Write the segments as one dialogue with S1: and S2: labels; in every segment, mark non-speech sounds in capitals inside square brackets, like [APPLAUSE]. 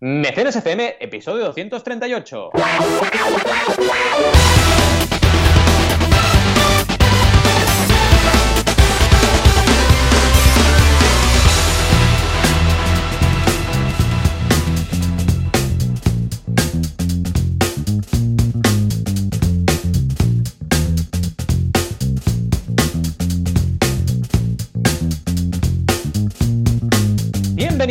S1: Mecenas FM, episodio 238.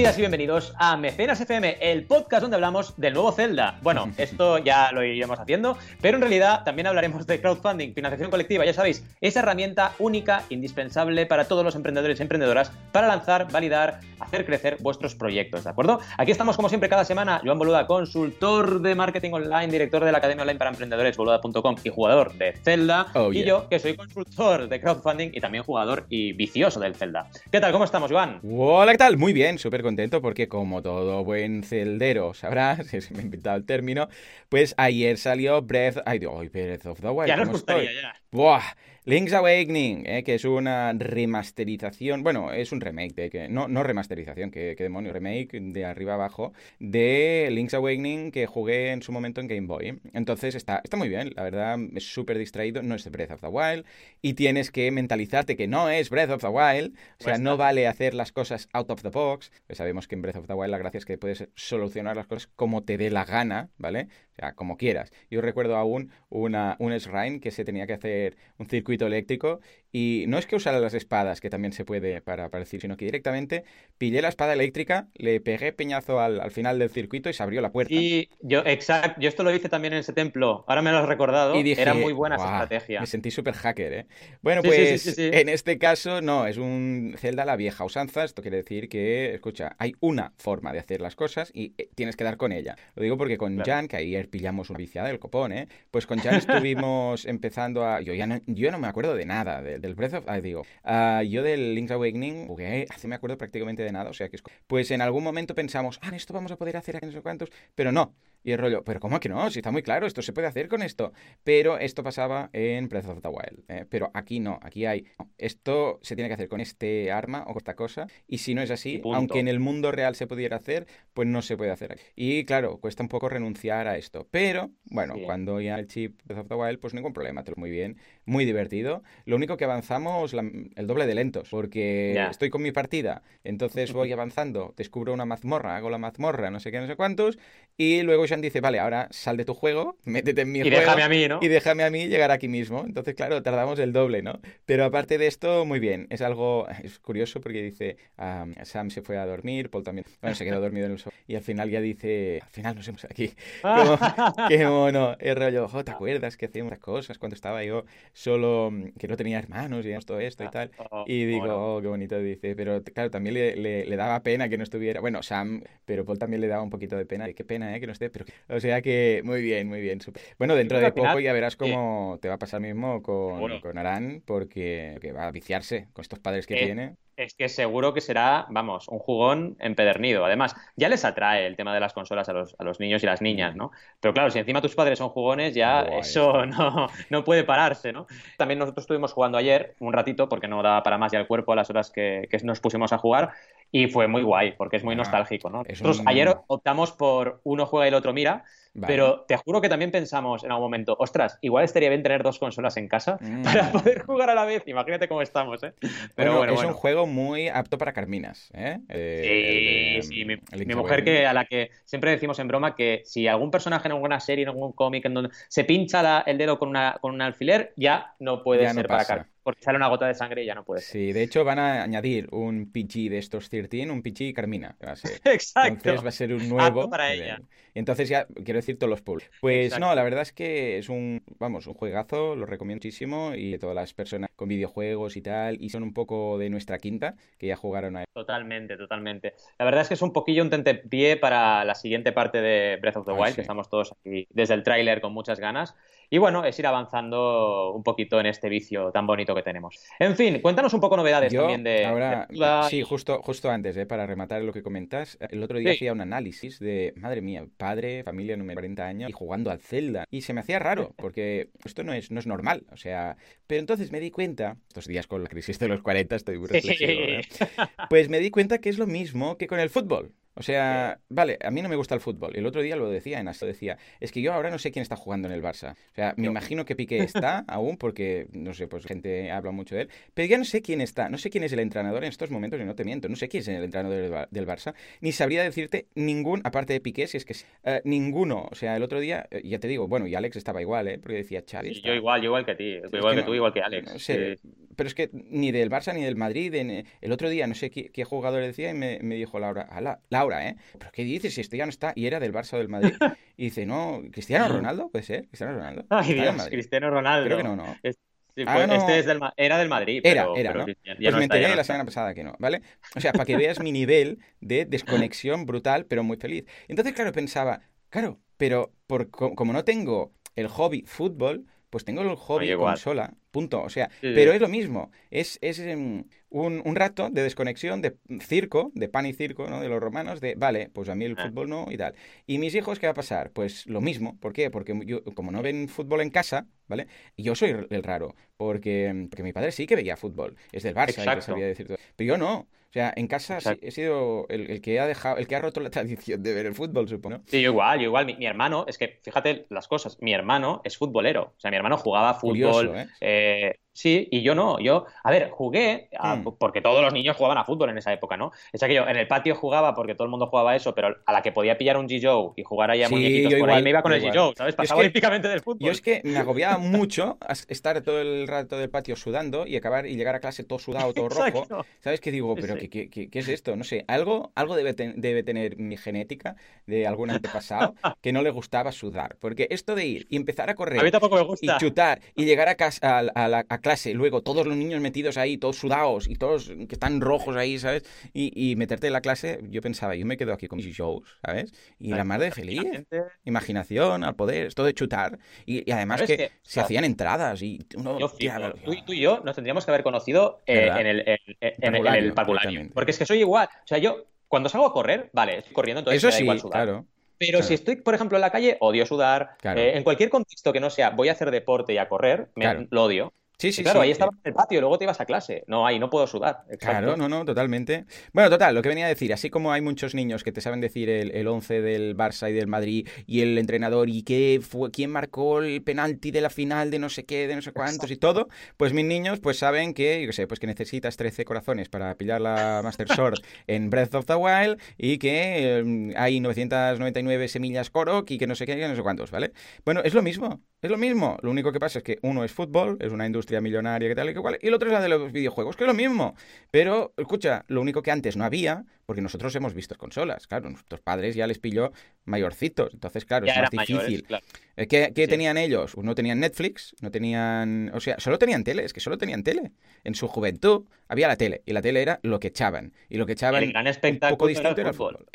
S1: Bienvenidas y bienvenidos a Mecenas FM, el podcast donde hablamos del nuevo Zelda. Bueno, [LAUGHS] esto ya lo iremos haciendo, pero en realidad también hablaremos de crowdfunding, financiación colectiva, ya sabéis, esa herramienta única, indispensable para todos los emprendedores y emprendedoras para lanzar, validar, hacer crecer vuestros proyectos, ¿de acuerdo? Aquí estamos como siempre cada semana, Joan Boluda, consultor de marketing online, director de la Academia Online para Emprendedores, boluda.com y jugador de Zelda,
S2: Oh,
S1: y yo, que soy consultor de crowdfunding y también jugador y vicioso del Zelda. ¿Qué tal? ¿Cómo estamos, Joan?
S2: Hola, ¿qué tal? Muy bien, súper contento porque como todo buen celdero sabrás, [LAUGHS] si me he inventado el término, pues ayer salió Breath... Ay, digo, ay, Breath of the Wild,
S1: ya nos
S2: ¿cómo
S1: gustaría,
S2: estoy?
S1: ya.
S2: Buah, Link's Awakening, eh, que es una remasterización, bueno, es un remake, de que, no, no remasterización, que, que demonio, remake de arriba abajo, de Link's Awakening que jugué en su momento en Game Boy. Entonces está, está muy bien, la verdad, es súper distraído, no es de Breath of the Wild, y tienes que mentalizarte que no es Breath of the Wild, o sea, no vale hacer las cosas out of the box, pues sabemos que en Breath of the Wild la gracia es que puedes solucionar las cosas como te dé la gana, ¿vale? Como quieras. Yo recuerdo aún una, un shrine que se tenía que hacer un circuito eléctrico y no es que usara las espadas, que también se puede para, decir, sino que directamente pillé la espada eléctrica, le pegué peñazo al, al final del circuito y se abrió la puerta.
S1: Y yo, exacto, yo esto lo hice también en ese templo, ahora me lo has recordado,
S2: Y dije,
S1: era muy buena esa estrategia.
S2: Me sentí súper hacker, ¿eh? Bueno,
S1: Sí,
S2: pues
S1: sí, sí, sí.
S2: en este caso no, es un Zelda la vieja usanza. Esto quiere decir que, escucha, hay una forma de hacer las cosas y eh, tienes que dar con ella. Lo digo porque con
S1: Claro.
S2: Jan, que ayer pillamos una viciada del copón, ¿eh? Pues con Jan [LAUGHS] estuvimos empezando a... Yo ya no, yo no me acuerdo de nada de- del Breath of... ah, digo, yo del Link's Awakening jugué, hace me acuerdo prácticamente de nada, o sea que es... Pues en algún momento pensamos, ah, esto vamos a poder hacer aquí no sé cuántos, pero no. Y el rollo, pero ¿cómo que no? Si está muy claro, esto se puede hacer con esto. Pero esto pasaba en Breath of the Wild. ¿eh? Pero aquí no, aquí hay. no, esto se tiene que hacer con este arma o con esta cosa. Y si no es así, aunque en el mundo real se pudiera hacer, pues no se puede hacer aquí. Y claro, cuesta un poco renunciar a esto. Pero bueno,
S1: Sí.
S2: cuando ya el chip Breath of the Wild, pues ningún problema, te lo muy bien, muy divertido. Lo único que avanzamos la- el doble de lentos, porque estoy con mi partida, entonces voy [LAUGHS] avanzando, descubro una mazmorra, hago la mazmorra, no sé qué, no sé cuántos, y luego Sean dice, vale, ahora sal de tu juego, [LAUGHS] métete en mi
S1: Y
S2: juego.
S1: déjame a mí, ¿no?
S2: Y déjame a mí llegar aquí mismo. Entonces, claro, tardamos el doble, ¿no? Pero aparte de esto, muy bien. Es algo, [LAUGHS] es curioso porque dice, ah, Sam se fue a dormir, Paul también, bueno, se quedó dormido en el sofá. Y al final ya dice, al final nos hemos aquí. Como, qué mono, el rollo, "Jo, ¿te acuerdas que hacíamos las cosas cuando estaba yo solo, mm, que no tenía hermanos y todo esto y tal?
S1: Oh,
S2: Y digo, oh, qué bonito, dice, pero claro, también le, le- le daba pena que no estuviera, bueno, Sam, pero Paul también le daba un poquito de pena, qué pena, ¿eh? Que no esté, pero, o sea que, muy bien, muy bien. Bueno, dentro de poco ya verás cómo te va a pasar mismo con, con Aran, porque que va a viciarse con estos padres que
S1: Eh,
S2: tiene.
S1: Es que seguro que será, vamos, un jugón empedernido. Además, ya les atrae el tema de las consolas a los, a los niños y las niñas, ¿no? Pero claro, si encima tus padres son jugones, ya eso no, no puede pararse, ¿no? También nosotros estuvimos jugando ayer un ratito, porque no daba para más ya el cuerpo a las horas que, que nos pusimos a jugar, y fue muy guay, porque es muy
S2: Ah,
S1: nostálgico, ¿no? Nosotros
S2: un-
S1: ayer optamos por uno juega y el otro mira,
S2: Vale.
S1: pero te juro que también pensamos en algún momento, ostras, igual estaría bien tener dos consolas en casa
S2: Mm. [LAUGHS]
S1: para poder jugar a la vez. Imagínate cómo estamos, ¿eh? Pero
S2: Bueno,
S1: bueno,
S2: es
S1: bueno.
S2: un juego muy apto para Carminas, ¿eh? Eh, el
S1: Sí, sí, mi,
S2: mm,
S1: mi
S2: Link's
S1: mujer que a la que siempre decimos en broma que si algún personaje en alguna serie, en algún cómic, en donde se pincha la- el dedo con, una, con un alfiler, ya no puede
S2: Ya no
S1: ser para
S2: pasa.
S1: car- porque sale una gota de sangre y ya no puede ser.
S2: Sí, de hecho van a añadir un PG de estos 13, un PG Carmina. que va a ser. [LAUGHS]
S1: Exacto.
S2: Entonces va a ser un nuevo.
S1: Apto para ella.
S2: Y entonces ya quiero decir todos los pools. Pues
S1: Exacto.
S2: no, la verdad es que es un, vamos, un juegazo, lo recomiendo muchísimo y todas las personas con videojuegos y tal, y son un poco de nuestra quinta, que ya jugaron a
S1: Totalmente, totalmente. La verdad es que es un poquillo un tentepié para la siguiente parte de Breath of the
S2: Ah,
S1: Wild,
S2: sí.
S1: que estamos todos aquí desde el tráiler con muchas ganas. Y bueno, es ir avanzando un poquito en este vicio tan bonito que tenemos. En fin, cuéntanos un poco novedades
S2: Yo
S1: también de,
S2: ahora,
S1: de
S2: sí, justo, justo antes, eh, para rematar lo que comentas, el otro día
S1: Sí.
S2: hacía un análisis de, madre mía, padre, familia, número 40 años y jugando al Zelda. Y se me hacía raro, [LAUGHS] porque esto no es, no es normal, o sea, pero entonces me di cuenta, estos días con la crisis de los 40 estoy muy reflexivo, ¿eh? pues me di cuenta que es lo mismo que con el fútbol. O sea, vale, a mí no me gusta el fútbol. El otro día lo decía en Astro, decía, es que yo ahora no sé quién está jugando en el Barça. O sea, me imagino que Piqué [LAUGHS] está aún porque, no sé, pues gente habla mucho de él, pero ya no sé quién está, no sé quién es el entrenador en estos momentos y no te miento, no sé quién es el entrenador del, Barça, ni sabría decirte ningún, aparte de Piqué, si es que uh, ninguno. O sea, el otro día, eh, ya te digo, bueno, y Alex estaba igual, ¿eh? Porque decía Xavi.
S1: yo igual, yo igual que ti, igual que, tú, igual que Alex.
S2: No sé, pero es que ni del Barça ni del Madrid, en, el otro día no sé qué, qué jugador decía y me, me dijo Laura, Laura, ¿eh? ¿Pero qué dices si este ya no está? Y era del Barça o del Madrid. [LAUGHS] Y dice, no, Cristiano Ronaldo, puede ser, Cristiano Ronaldo.
S1: Ay, Dios, Cristiano Ronaldo.
S2: Creo que no, no.
S1: ah, Este es del, era del Madrid.
S2: Era, era, ¿no? pues me enteré la semana pasada que no, ¿vale? O sea, para que veas mi nivel de desconexión brutal, pero muy feliz. Entonces, claro, pensaba, claro, pero por, como no tengo el hobby fútbol, pues tengo el hobby consola, punto. O sea, pero es lo mismo. Es, es em, un, un, rato de desconexión, de circo, de pan y circo, ¿no? De los romanos, de, vale, pues a mí el ah. fútbol no y tal. ¿Y mis hijos qué va a pasar? Pues lo mismo. ¿Por qué? Porque yo, como no ven fútbol en casa, ¿vale? Yo soy el raro, porque, porque mi padre sí que veía fútbol. Es del Barça, y sabía decir todo. Pero yo no. O sea, en casa he sido el, que ha dejado, el que ha roto la [LAUGHS] tradición de ver el fútbol, supongo.
S1: Sí, yo igual, yo igual. Mi, hermano, es que fíjate las cosas, mi hermano es futbolero. O sea, mi hermano jugaba fútbol. ¿eh? Eh, Sí, y yo no. Yo, a ver, jugué hmm. porque todos los niños jugaban a fútbol en esa época, ¿no? Es que yo en el patio jugaba porque todo el mundo jugaba eso, pero a la que podía pillar un G-Joe y jugar ahí a muñequitos por ahí me iba con el G-Joe, ¿sabes? Pasaba olímpicamente del fútbol.
S2: Yo es que me agobiaba mucho estar todo el rato del patio sudando y acabar y llegar a clase todo sudado, todo rojo. [LAUGHS] ¿Sabes qué digo? Pero ¿qué, qué, qué, es esto? No sé, algo, algo debe, debe tener mi genética de algún antepasado [LAUGHS] que no le gustaba sudar. Porque esto de ir y empezar a correr y chutar y llegar a, casa, a, la, a clase, luego todos los niños metidos ahí, todos sudados y todos que están rojos ahí, ¿sabes? Y, meterte en la clase, yo pensaba, yo me quedo aquí con mis shows, ¿sabes? Y la madre feliz, imaginación, al poder, esto de chutar. Y, además que, se hacían entradas y uno...
S1: tú, y yo nos tendríamos que haber conocido eh, en el, en, el, parvulario. Porque es que soy igual. O sea, yo cuando salgo a correr, vale, estoy corriendo, entonces
S2: Eso sí,
S1: igual sudar.
S2: Claro.
S1: Pero si estoy, por ejemplo, en la calle, odio sudar. Eh, en cualquier contexto que no sea voy a hacer deporte y a correr, me, lo odio.
S2: Sí, sí,
S1: claro, ahí estaba en el patio, luego te ibas a clase. No, ahí no puedo sudar.
S2: Claro, no, no, totalmente. Bueno, total, lo que venía a decir, así como hay muchos niños que te saben decir el, el 11 del Barça y del Madrid y el entrenador y qué fue, quién marcó el penalti de la final de no sé qué, de no sé cuántos y todo, pues mis niños pues saben que, yo qué sé, pues que necesitas 13 corazones para pillar la Master Sword [LAUGHS] en Breath of the Wild y que em, hay 999 semillas Korok y que no sé qué, que no sé cuántos, ¿vale? Bueno, es lo mismo, es lo mismo. Lo único que pasa es que uno es fútbol, es una industria millonaria, que tal y que cual. Y el otro es la de los videojuegos, que es lo mismo. Pero, escucha, lo único que antes no había, porque nosotros hemos visto consolas, claro, nuestros padres ya les pilló mayorcitos. Entonces, claro, es más difícil. Eh, ¿Qué, tenían ellos? No tenían Netflix, no tenían. O sea, solo tenían tele, es que solo tenían tele. En su juventud había la tele, y la tele era lo que echaban. Y lo que echaban.
S1: El gran espectáculo un poco distante era el fútbol.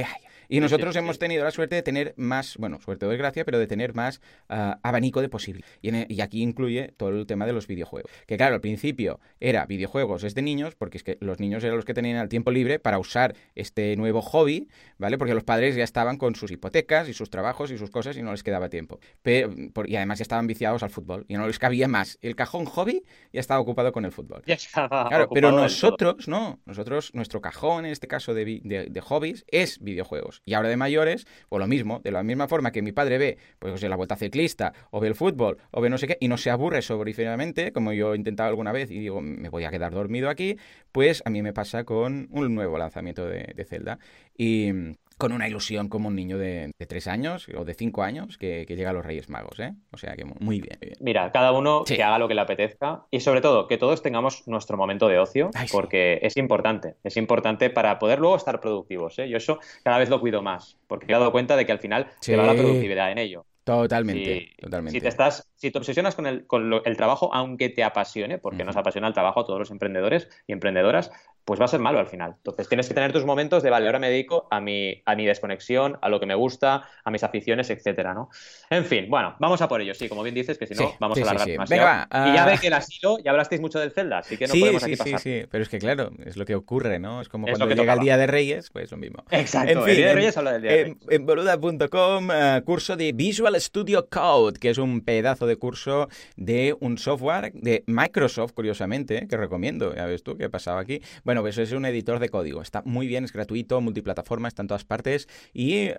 S2: Y nosotros hemos tenido la suerte de tener más, bueno, suerte o desgracia, pero de tener más ah, abanico de posible. Y, aquí incluye todo el tema de los videojuegos. Que claro, al principio era videojuegos es de niños, porque es que los niños eran los que tenían el tiempo libre para usar este nuevo hobby, ¿vale? Porque los padres ya estaban con sus hipotecas y sus trabajos y sus cosas y no les quedaba tiempo. Pero, y además ya estaban viciados al fútbol y no les cabía más. El cajón hobby ya estaba ocupado con el fútbol.
S1: Ya estaba
S2: claro, pero nosotros, no. Nosotros, nuestro cajón, en este caso de, de hobbies, es videojuegos. Y ahora de mayores, pues lo mismo, de la misma forma que mi padre ve, pues la vuelta ciclista, o ve el fútbol, o ve no sé qué, y no se aburre sobrefinalmente, como yo he intentado alguna vez y digo, me voy a quedar dormido aquí, pues a mí me pasa con un nuevo lanzamiento de, de Zelda. Y con una ilusión como un niño de, tres años o de cinco años que, llega a los Reyes Magos, ¿eh? O sea que muy bien.
S1: Mira, cada uno que haga lo que le apetezca y sobre todo que todos tengamos nuestro momento de ocio porque es importante, es importante para poder luego estar productivos, ¿eh? Yo eso cada vez lo cuido más porque he dado cuenta de que al final se va la productividad en ello.
S2: Totalmente, totalmente.
S1: Si te estás, si te obsesionas con el, con el trabajo, aunque te apasione, porque nos apasiona el trabajo a todos los emprendedores y emprendedoras, pues va a ser malo al final. Entonces tienes que tener tus momentos de, vale, ahora me dedico a mi, a mi desconexión, a lo que me gusta, a mis aficiones, etcétera, ¿no? En fin, bueno, vamos a por ello, sí, como bien dices, que si no, vamos a alargar más.
S2: Venga,
S1: Y ya ve que el asilo, ya hablasteis mucho del Zelda, así que no podemos aquí pasar.
S2: Sí, sí, pero es que claro, es lo que ocurre, ¿no? Es como cuando llega el Día de Reyes, pues lo mismo.
S1: Exacto, en fin, el Día de Reyes habla del Día de Reyes.
S2: En, boluda.com, eh, curso de Visual Studio Code, que es un pedazo de curso de un software de Microsoft, curiosamente, que recomiendo. Ya ves tú qué ha pasado aquí. Bueno, pues es un editor de código. Está muy bien, es gratuito, multiplataforma, está en todas partes y es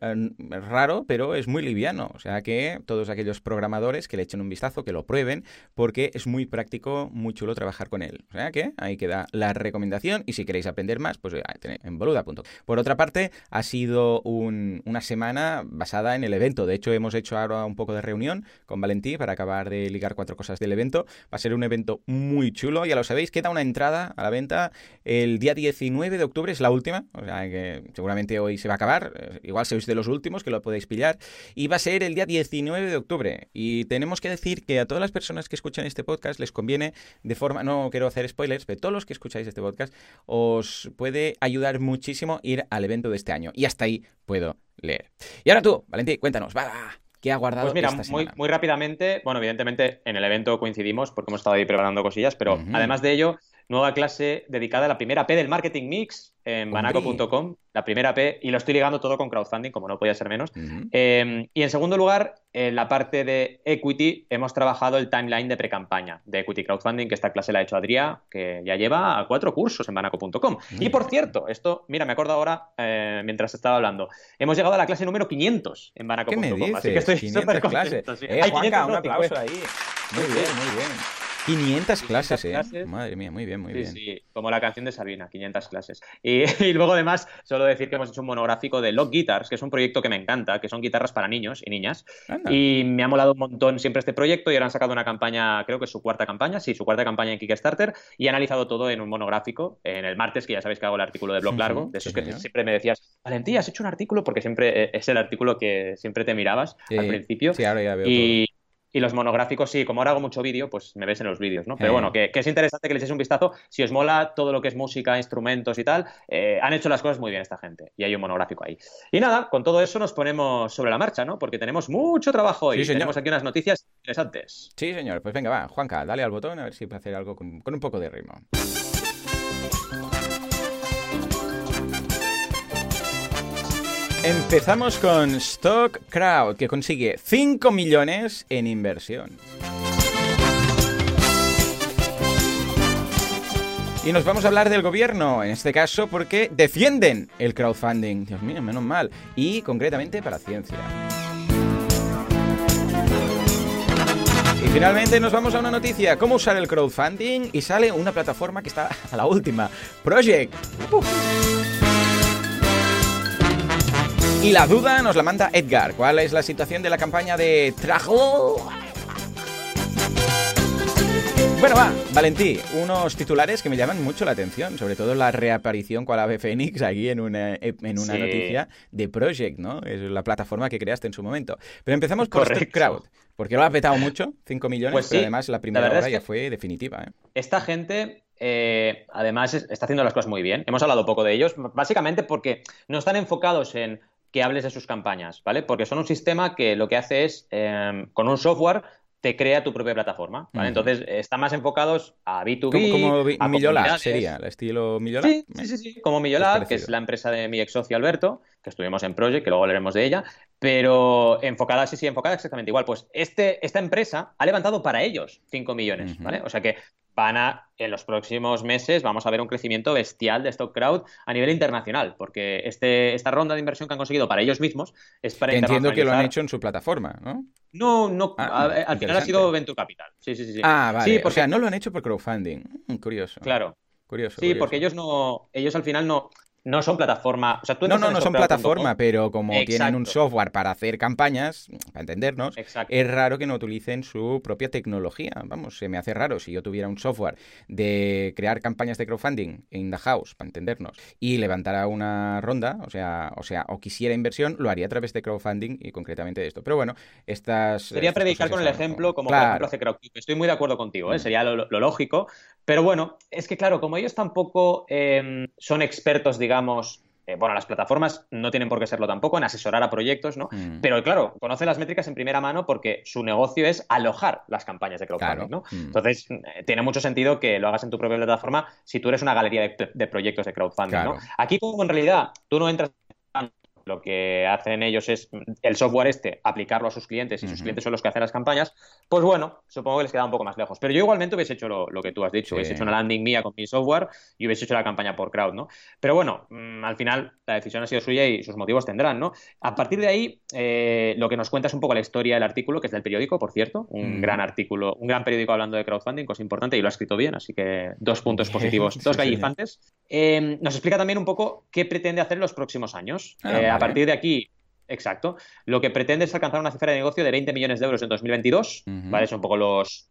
S2: raro, pero es muy liviano. O sea que todos aquellos programadores que le echen un vistazo, que lo prueben, porque es muy práctico, muy chulo trabajar con él. O sea que ahí queda la recomendación y si queréis aprender más, pues en boluda.com. Por otra parte, ha sido una semana basada en el evento. De hecho, hemos hecho ahora un poco de reunión con Valentí para acabar de ligar cuatro cosas del evento. Va a ser un evento muy chulo, ya lo sabéis, queda una entrada a la venta el día 19 de octubre, es la última, o sea que seguramente hoy se va a acabar, eh, igual sois de los últimos que lo podéis pillar, y va a ser el día 19 de octubre. Y tenemos que decir que a todas las personas que escuchan este podcast les conviene de forma, no quiero hacer spoilers, pero todos los que escucháis este podcast os puede ayudar muchísimo ir al evento de este año. Y hasta ahí puedo leer. Y ahora tú, Valentín, cuéntanos, va, ¿Qué ha guardado
S1: pues mira, Muy, muy rápidamente, bueno, evidentemente en el evento coincidimos porque hemos estado ahí preparando cosillas, pero además de ello, nueva clase dedicada a la primera P del marketing mix en banaco.com, la primera P, y lo estoy ligando todo con crowdfunding, como no podía ser menos. Em, y en segundo lugar, en la parte de equity, hemos trabajado el timeline de pre-campaña de equity crowdfunding, que esta clase la ha hecho Adrià, que ya lleva cuatro cursos en banaco.com. Y por cierto, esto, mira, me acuerdo ahora, eh, mientras estaba hablando, hemos llegado a la clase número 500 en banaco.com, así que estoy súper contento.
S2: Sí. Eh, Hay Juanca, un aplauso ahí. Muy bien, muy bien. 500 clases, ¿eh? Madre mía, muy bien, muy bien.
S1: Sí, como la canción de Sabina, 500 clases. [LAUGHS] Y, luego además, solo decir que hemos hecho un monográfico de Lock Guitars, que es un proyecto que me encanta, que son guitarras para niños y niñas. Y me ha molado un montón siempre este proyecto y ahora han sacado una campaña, creo que es su cuarta campaña, sí, su cuarta campaña en Kickstarter y he analizado todo en un monográfico en el martes, que ya sabéis que hago el artículo de blog largo, de esos que siempre me decías, Valentía, has hecho un artículo porque siempre eh, es el artículo que siempre te mirabas al principio.
S2: Sí, ahora ya veo
S1: y, y los monográficos, sí, como ahora hago mucho vídeo, pues me ves en los vídeos, ¿no? Pero bueno, que, es interesante que le echéis un vistazo. Si os mola todo lo que es música, instrumentos y tal, eh, han hecho las cosas muy bien esta gente. Y hay un monográfico ahí. Y nada, con todo eso nos ponemos sobre la marcha, ¿no? Porque tenemos mucho trabajo y tenemos aquí unas noticias interesantes.
S2: Sí, señor. Pues venga, va, Juanca, dale al botón a ver si puede hacer algo con, con un poco de ritmo. Empezamos con Stock Crowd, que consigue 5 millones en inversión. Y nos vamos a hablar del gobierno, en este caso porque defienden el crowdfunding. Dios mío, menos mal. Y concretamente para ciencia. Y finalmente nos vamos a una noticia, cómo usar el crowdfunding y sale una plataforma que está a la última, Project. Y la duda nos la manda Edgar. ¿Cuál es la situación de la campaña de Trajo? Bueno, va, Valentí, unos titulares que me llaman mucho la atención, sobre todo la reaparición con ave Fénix aquí en una, en una noticia de Project, ¿no? Es la plataforma que creaste en su momento. Pero empezamos por Stock Crowd, porque lo ha petado mucho, 5 millones, pues pero además la primera hora ya fue definitiva. ¿eh?
S1: Esta gente eh, además está haciendo las cosas muy bien. Hemos hablado poco de ellos, básicamente porque no están enfocados en que hables de sus campañas, ¿vale? Porque son un sistema que lo que hace es, em, con un software, te crea tu propia plataforma, ¿vale? Entonces, están más enfocados a B2B.
S2: Como, como sería, el estilo Millolab.
S1: Sí, sí, sí, como Millolab, que es la empresa de mi ex socio Alberto, que estuvimos en Project, que luego hablaremos de ella, pero enfocada, sí, sí, enfocada exactamente igual. Pues este, esta empresa ha levantado para ellos 5 millones, ¿vale? O sea que van a, en los próximos meses, vamos a ver un crecimiento bestial de Stock Crowd a nivel internacional, porque este, esta ronda de inversión que han conseguido para ellos mismos es para
S2: Entiendo que lo han hecho en su plataforma, ¿no?
S1: No, no, ah, al final ha sido Venture Capital. Sí, sí, sí.
S2: Ah, vale. O sea, no lo han hecho por crowdfunding. Mm, curioso.
S1: Claro.
S2: Curioso.
S1: Sí, porque ellos no, ellos al final no, no son plataforma.
S2: no, no, no son plataforma, pero como tienen un software para hacer campañas, para entendernos, es raro que no utilicen su propia tecnología. Vamos, se me hace raro si yo tuviera un software de crear campañas de crowdfunding in the house, para entendernos, y levantara una ronda, o sea, o sea, o quisiera inversión, lo haría a través de crowdfunding y concretamente de esto. Pero bueno, estas.
S1: Sería predicar con el ejemplo, como por ejemplo hace crowdfunding. Estoy muy de acuerdo contigo, ¿eh? Mm. sería lo, lógico. Pero bueno, es que claro, como ellos tampoco em, son expertos, digamos, eh, bueno, las plataformas no tienen por qué serlo tampoco en asesorar a proyectos, ¿no? Mm. Pero claro, conoce las métricas en primera mano porque su negocio es alojar las campañas de crowdfunding, ¿no? Mm. Entonces, eh, tiene mucho sentido que lo hagas en tu propia plataforma si tú eres una galería de, proyectos de crowdfunding, ¿no? Aquí como en realidad tú no entras lo que hacen ellos es el software este, aplicarlo a sus clientes y sus clientes son los que hacen las campañas, pues bueno, supongo que les queda un poco más lejos. Pero yo igualmente hubiese hecho lo, que tú has dicho, hubiese hecho una landing mía con mi software y hubiese hecho la campaña por crowd, ¿no? Pero bueno, mm, al final la decisión ha sido suya y sus motivos tendrán, ¿no? A partir de ahí, eh, lo que nos cuenta es un poco la historia del artículo, que es del periódico, por cierto, un gran artículo, un gran periódico hablando de crowdfunding, cosa importante, y lo ha escrito bien, así que dos puntos [LAUGHS] positivos, dos gallifantes. Eh, nos explica también un poco qué pretende hacer en los próximos años. Ah, eh, a partir de aquí, Exacto. Lo que pretende es alcanzar una cifra de negocio de 20 millones de euros en 2022, ¿vale? Son un poco los,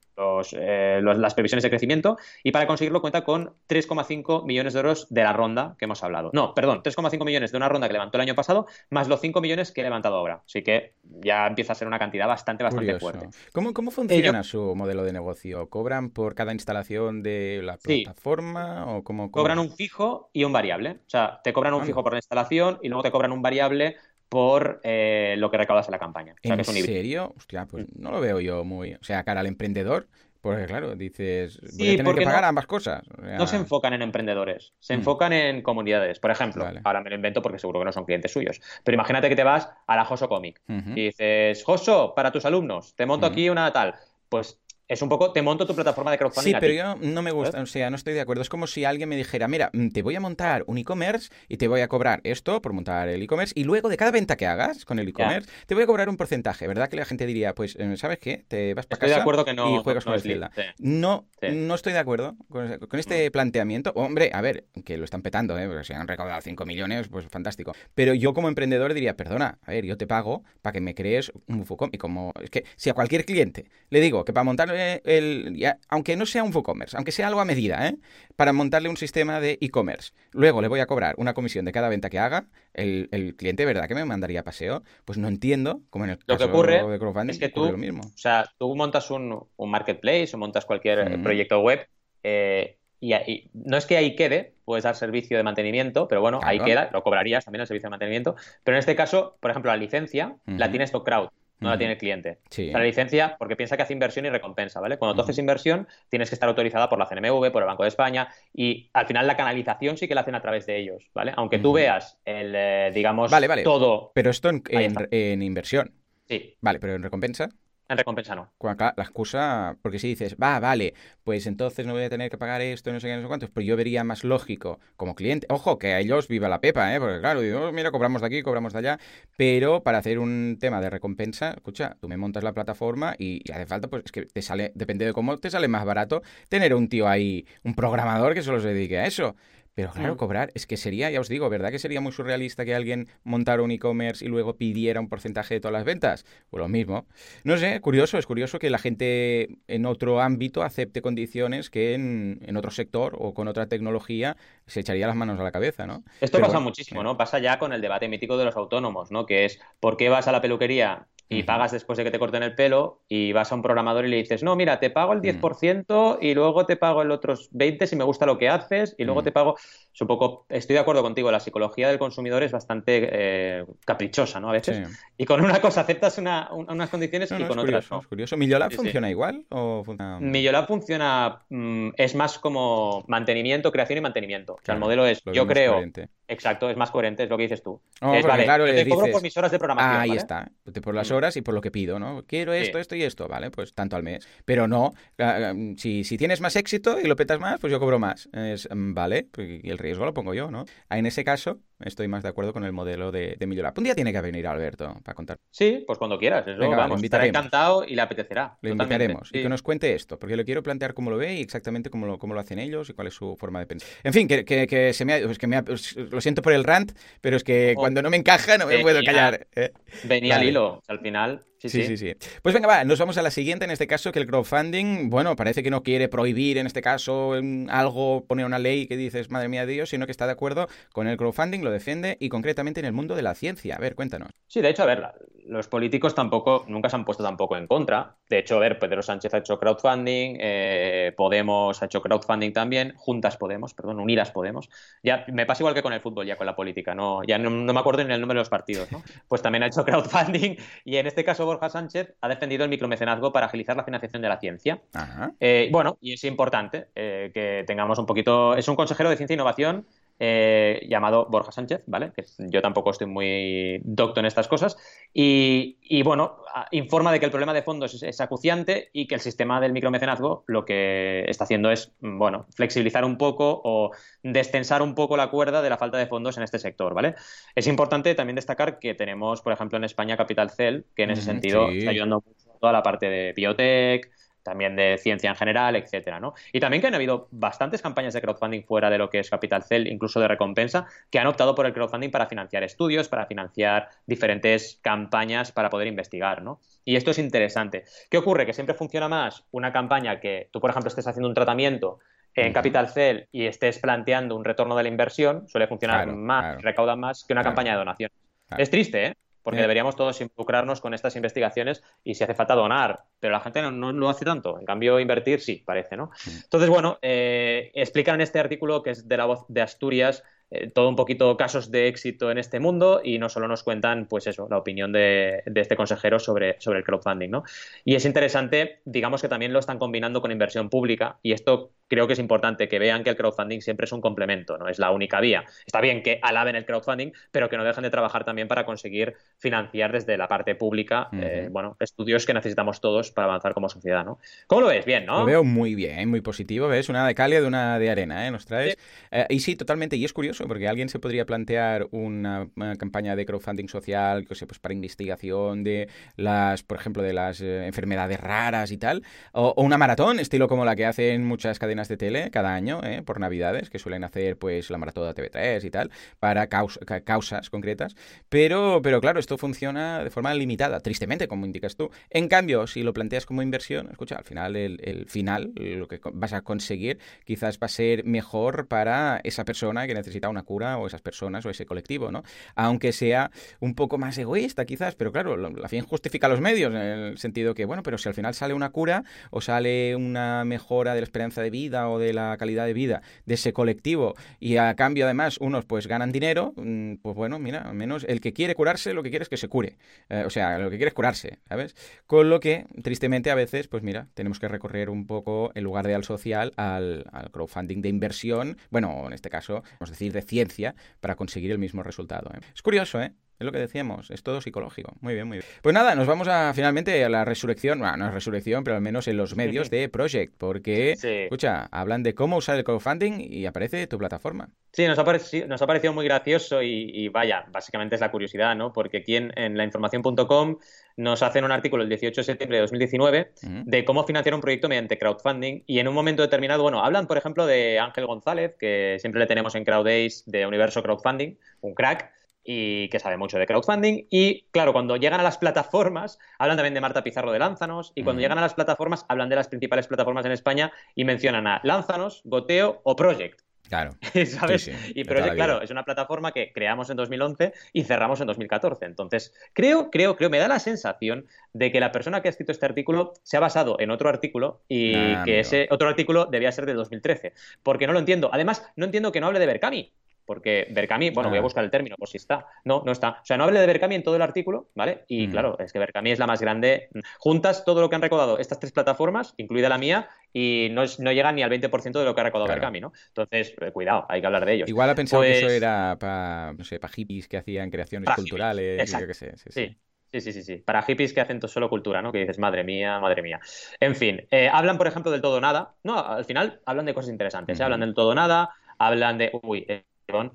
S1: eh, las previsiones de crecimiento y para conseguirlo cuenta con 3,5 millones de euros de la ronda que hemos hablado. No, perdón, 3,5 millones de una ronda que levantó el año pasado más los 5 millones que he levantado ahora. Así que ya empieza a ser una cantidad bastante, bastante fuerte.
S2: ¿Cómo, cómo funciona su modelo de negocio? ¿Cobran por cada instalación de la plataforma o cómo,
S1: Cobran un fijo y un variable. O sea, te cobran un fijo por la instalación y luego te cobran un variable por eh, lo que recaudas en la campaña.
S2: ¿En serio? Hostia, pues no lo veo yo muy... O sea, cara al emprendedor, porque claro, dices, voy a tener que pagar ambas cosas.
S1: No se enfocan en emprendedores, se mm. enfocan en comunidades. Por ejemplo, ahora me lo invento porque seguro que no son clientes suyos, pero imagínate que te vas a la Joso Comic y dices, Joso, para tus alumnos, te monto aquí una tal. Pues es un poco, te monto tu plataforma de crowdfunding.
S2: Sí, pero yo no me gusta, o sea, no estoy de acuerdo. Es como si alguien me dijera, mira, te voy a montar un e-commerce y te voy a cobrar esto por montar el e-commerce y luego de cada venta que hagas con el e-commerce te voy a cobrar un porcentaje, ¿verdad? Que la gente diría, pues, eh, ¿sabes qué? Te vas para casa
S1: de acuerdo que no,
S2: y juegas con el Zelda. No, no estoy de acuerdo con, este mm. planteamiento. Hombre, a ver, que lo están petando, ¿eh? Porque si han recaudado 5 millones, pues fantástico. Pero yo como emprendedor diría, perdona, a ver, yo te pago para que me crees un Fucom y como es que si a cualquier cliente le digo que para montar el aunque no sea un WooCommerce, aunque sea algo a medida, ¿eh? para montarle un sistema de e-commerce. Luego le voy a cobrar una comisión de cada venta que haga. El, el cliente, ¿verdad? Que me mandaría paseo. Pues no entiendo, como en el
S1: lo que ocurre es que tú, lo mismo. O sea, tú montas un, marketplace o montas cualquier eh, proyecto web eh, y, no es que ahí quede, puedes dar servicio de mantenimiento, pero bueno, ahí queda, lo cobrarías también el servicio de mantenimiento. Pero en este caso, por ejemplo, la licencia la tienes crowd no la tiene el cliente. la licencia, porque piensa que hace inversión y recompensa, ¿vale? Cuando tú haces inversión, tienes que estar autorizada por la CNMV, por el Banco de España, y al final la canalización sí que la hacen a través de ellos, ¿vale? Aunque tú veas el, eh, digamos,
S2: vale, vale.
S1: todo.
S2: Pero esto en inversión.
S1: Sí.
S2: Vale, pero en recompensa.
S1: En recompensa no.
S2: La excusa, porque si dices, va, vale, pues entonces no voy a tener que pagar esto, no sé qué, no sé cuántos, pero yo vería más lógico como cliente. Ojo, que a ellos viva la pepa, ¿eh? Porque claro, digo, oh, mira, cobramos de aquí, cobramos de allá, pero para hacer un tema de recompensa, escucha, tú me montas la plataforma y, hace falta, pues es que te sale, depende de cómo te sale más barato tener un tío ahí, un programador que solo se dedique a eso. Pero claro, cobrar, es que sería, ya os digo, ¿verdad que sería muy surrealista que alguien montara un e-commerce y luego pidiera un porcentaje de todas las ventas? Pues lo mismo. No sé, curioso, es curioso que la gente en otro ámbito acepte condiciones que en, en otro sector o con otra tecnología se echaría las manos a la cabeza, ¿no?
S1: Esto pasa muchísimo, ¿no? Pasa ya con el debate mítico de los autónomos, ¿no? Que es, ¿por qué vas a la peluquería y pagas después de que te corten el pelo y vas a un programador y le dices, no, mira, te pago el 10% y luego te pago el otros 20% si me gusta lo que haces y luego te pago... Es un poco, estoy de acuerdo contigo, la psicología del consumidor es bastante eh, caprichosa, ¿no? A veces. Y con una cosa aceptas una, unas condiciones y con otras no.
S2: Es curioso. ¿Millolab funciona igual o
S1: funciona...? Millolab funciona, mm, es más como mantenimiento, creación y mantenimiento. o sea, el modelo es, yo creo... Exacto, es más coherente, es lo que dices tú. es, vale, claro, te cobro por mis horas de programación.
S2: ahí está, por las mm. Horas y por lo que pido, ¿no? Quiero esto, esto y esto, ¿vale? Pues tanto al mes. Pero no, ah, ah, si, si tienes más éxito y lo petas más, pues yo cobro más. Es, mm, vale, y el riesgo lo pongo yo, ¿no? Ah, en ese caso, estoy más de acuerdo con el modelo de, de Millolab. Un día tiene que venir Alberto para contar.
S1: Sí, pues cuando quieras. Eso, Venga, vamos, estará encantado y le apetecerá.
S2: Lo invitaremos y que nos cuente esto, porque lo quiero plantear cómo lo ve y exactamente cómo lo, cómo lo hacen ellos y cuál es su forma de pensar. En fin, que, que, se me, ha, que me pues, lo siento por el rant, pero es que oh. cuando no me encaja no me puedo callar. ¿eh?
S1: Venía al hilo, al final Sí sí,
S2: sí, Pues venga, va, nos vamos a la siguiente, en este caso, que el crowdfunding, bueno, parece que no quiere prohibir, en este caso, algo, poner una ley que dices, madre mía Dios, sino que está de acuerdo con el crowdfunding, lo defiende, y concretamente en el mundo de la ciencia. A ver, cuéntanos.
S1: Sí, de hecho, a ver, los políticos tampoco, nunca se han puesto tampoco en contra. De hecho, a ver, Pedro Sánchez ha hecho crowdfunding, eh, Podemos ha hecho crowdfunding también, Juntas Podemos, perdón, Unidas Podemos. Ya me pasa igual que con el fútbol, ya con la política, no, ya no, me acuerdo ni el número de los partidos, ¿no? Pues también ha hecho crowdfunding, y en este caso Borja Sánchez ha defendido el micromecenazgo para agilizar la financiación de la ciencia. Eh, bueno, y es importante eh, que tengamos un poquito. Es un consejero de ciencia e innovación eh, llamado Borja Sánchez, ¿vale? Que yo tampoco estoy muy docto en estas cosas. Y, bueno, informa de que el problema de fondos es, acuciante y que el sistema del micromecenazgo lo que está haciendo es, bueno, flexibilizar un poco o destensar un poco la cuerda de la falta de fondos en este sector, ¿vale? Es importante también destacar que tenemos, por ejemplo, en España Capital Cell, que en ese sentido está ayudando mucho a toda la parte de biotech, también de ciencia en general, etcétera, ¿no? Y también que han habido bastantes campañas de crowdfunding fuera de lo que es Capital Cell, incluso de recompensa, que han optado por el crowdfunding para financiar estudios, para financiar diferentes campañas para poder investigar, ¿no? Y esto es interesante. ¿Qué ocurre? Que siempre funciona más una campaña que tú, por ejemplo, estés haciendo un tratamiento en Capital Cell y estés planteando un retorno de la inversión, suele funcionar más, recauda más que una campaña de donación. Es triste, ¿eh? Porque deberíamos todos involucrarnos con estas investigaciones y si hace falta donar, pero la gente no, lo hace tanto. En cambio, invertir sí, parece, ¿no? Entonces, bueno, eh, explican en este artículo que es de la voz de Asturias eh, todo un poquito casos de éxito en este mundo y no solo nos cuentan, pues eso, la opinión de, este consejero sobre, sobre el crowdfunding, ¿no? Y es interesante, digamos que también lo están combinando con inversión pública y esto creo que es importante que vean que el crowdfunding siempre es un complemento, no es la única vía. Está bien que alaben el crowdfunding, pero que no dejen de trabajar también para conseguir financiar desde la parte pública, eh, bueno, estudios que necesitamos todos para avanzar como sociedad, ¿no? ¿Cómo lo ves? Bien, ¿no?
S2: Lo veo muy bien, muy positivo, ¿ves? Una de calia de una de arena, ¿eh? Nos traes. Eh, y sí, totalmente, y es curioso porque alguien se podría plantear una, campaña de crowdfunding social, que pues para investigación de las, por ejemplo, de las eh, enfermedades raras y tal, o, una maratón, estilo como la que hacen muchas cadenas de tele cada año, ¿eh? por Navidades, que suelen hacer pues la maratón de TV3 y tal, para causas concretas. Pero, pero claro, esto funciona de forma limitada, tristemente, como indicas tú. En cambio, si lo planteas como inversión, escucha, al final, el final, lo que vas a conseguir, quizás va a ser mejor para esa persona que necesita una cura o esas personas o ese colectivo, ¿no? Aunque sea un poco más egoísta quizás, pero claro, la fin justifica los medios en el sentido que, bueno, pero si al final sale una cura o sale una mejora de la esperanza de vida o de la calidad de vida de ese colectivo y a cambio además unos pues ganan dinero, mm, pues bueno, mira, al menos el que quiere curarse lo que quiere es que se cure. Eh, o sea, lo que quiere es curarse, ¿sabes? Con lo que, tristemente, a veces, pues mira, tenemos que recorrer un poco en lugar de al social al, al crowdfunding de inversión, bueno, en este caso, vamos a decir, de ciencia para conseguir el mismo resultado. ¿eh? Es curioso, ¿eh? Es lo que decíamos, es todo psicológico. Muy bien, muy bien. Pues nada, nos vamos a finalmente a la resurrección, bueno, no es resurrección, pero al menos en los medios de Project, porque, escucha, hablan de cómo usar el crowdfunding y aparece tu plataforma.
S1: Sí, nos ha, parecido, nos ha parecido muy gracioso y, vaya, básicamente es la curiosidad, ¿no? Porque aquí en, en lainformación.com nos hacen un artículo el 18 de septiembre de 2019 de cómo financiar un proyecto mediante crowdfunding y en un momento determinado, bueno, hablan por ejemplo de Ángel González, que siempre le tenemos en CrowdAce de Universo Crowdfunding, un crack, y que sabe mucho de crowdfunding. Y claro, cuando llegan a las plataformas, hablan también de Marta Pizarro de Lánzanos, y cuando llegan a las plataformas, hablan de las principales plataformas en España y mencionan a Lánzanos, Goteo o Project.
S2: Claro. [LAUGHS]
S1: ¿Sabes? y Project, claro, es una plataforma que creamos en 2011 y cerramos en 2014. Entonces, creo, creo, creo, me da la sensación de que la persona que ha escrito este artículo se ha basado en otro artículo y que ese otro artículo debía ser de 2013. Porque no lo entiendo. Además, no entiendo que no hable de Berkami porque Berkami, bueno, voy a ah. buscar el término por si está. No, no está. O sea, no hable de Berkami en todo el artículo, ¿vale? Y mm. claro, es que Berkami es la más grande. Juntas todo lo que han recaudado estas tres plataformas, incluida la mía, y no, no llegan ni al 20% de lo que ha recaudado Berkami, ¿no? Entonces, eh, cuidado, hay que hablar de ello.
S2: Igual ha pensado que eso pues era para, no sé, para hippies que hacían creaciones culturales, yo qué sé.
S1: sí. sí. Sí, sí, sí, Para hippies que hacen solo cultura, ¿no? Que dices, madre mía, madre mía. En fin, eh, hablan, por ejemplo, del todo nada. No, al final hablan de cosas interesantes. ¿eh? Hablan del todo nada, hablan de. Uy,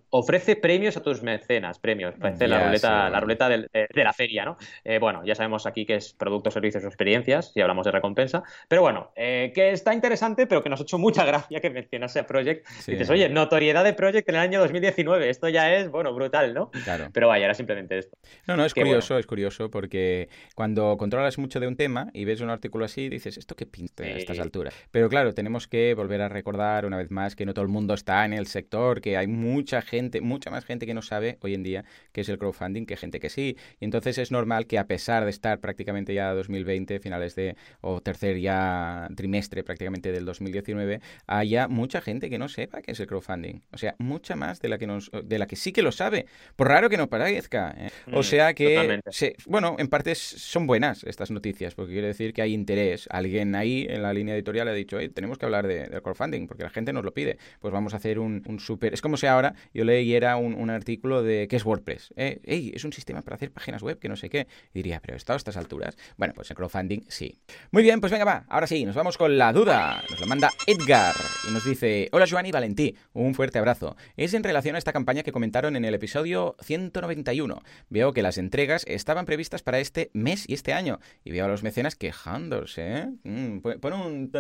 S1: ofrece premios a tus mecenas, premios, parece la ruleta, la ruleta de, la feria, ¿no? Eh, bueno, ya sabemos aquí que es productos, servicios o experiencias, si hablamos de recompensa, pero bueno, eh, que está interesante, pero que nos ha hecho mucha gracia que mencionase a Project. dices, oye, notoriedad de Project en el año 2019, esto ya es, bueno, brutal, ¿no?
S2: Claro.
S1: Pero vaya, era simplemente esto.
S2: No, no, es curioso, es curioso, porque cuando controlas mucho de un tema y ves un artículo así, dices, ¿esto qué pinta a estas alturas? Pero claro, tenemos que volver a recordar una vez más que no todo el mundo está en el sector, que hay mucho mucha gente, mucha más gente que no sabe hoy en día qué es el crowdfunding que gente que sí. Y entonces es normal que a pesar de estar prácticamente ya 2020, finales de, o tercer ya trimestre prácticamente del 2019, haya mucha gente que no sepa qué es el crowdfunding. O sea, mucha más de la que, nos, de la que sí que lo sabe. Por raro que no parezca. ¿eh? O mm, sea que, bueno, en parte son buenas estas noticias, porque quiere decir que hay interés. Alguien ahí en la línea editorial ha dicho, tenemos que hablar de, del crowdfunding, porque la gente nos lo pide. Pues vamos a hacer un, un súper... Es como si ahora ahora, yo leyera un, un artículo de qué es WordPress. Eh, es un sistema para hacer páginas web que no sé qué. diría, pero ¿está a estas alturas? Bueno, pues en crowdfunding sí. Muy bien, pues venga, va. Ahora sí, nos vamos con la duda. Nos lo manda Edgar y nos dice, hola Joan y Valentí, un fuerte abrazo. Es en relación a esta campaña que comentaron en el episodio 191. Veo que las entregas estaban previstas para este mes y este año. Y veo a los mecenas quejándose, ¿eh? Mm, pon un...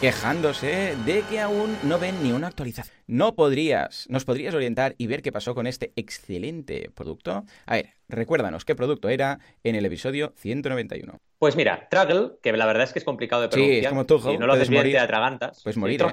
S2: Quejándose de que aún no ven ni una actualización. ¿No podrías, nos podrías orientar y ver qué pasó con este excelente producto? A ver, recuérdanos qué producto era en el episodio 191.
S1: Pues mira, Truggle, que la verdad es que es complicado de pronunciar.
S2: Sí, es como tú,
S1: si no lo haces bien, te atragantas.
S2: Pues morir. ¿eh?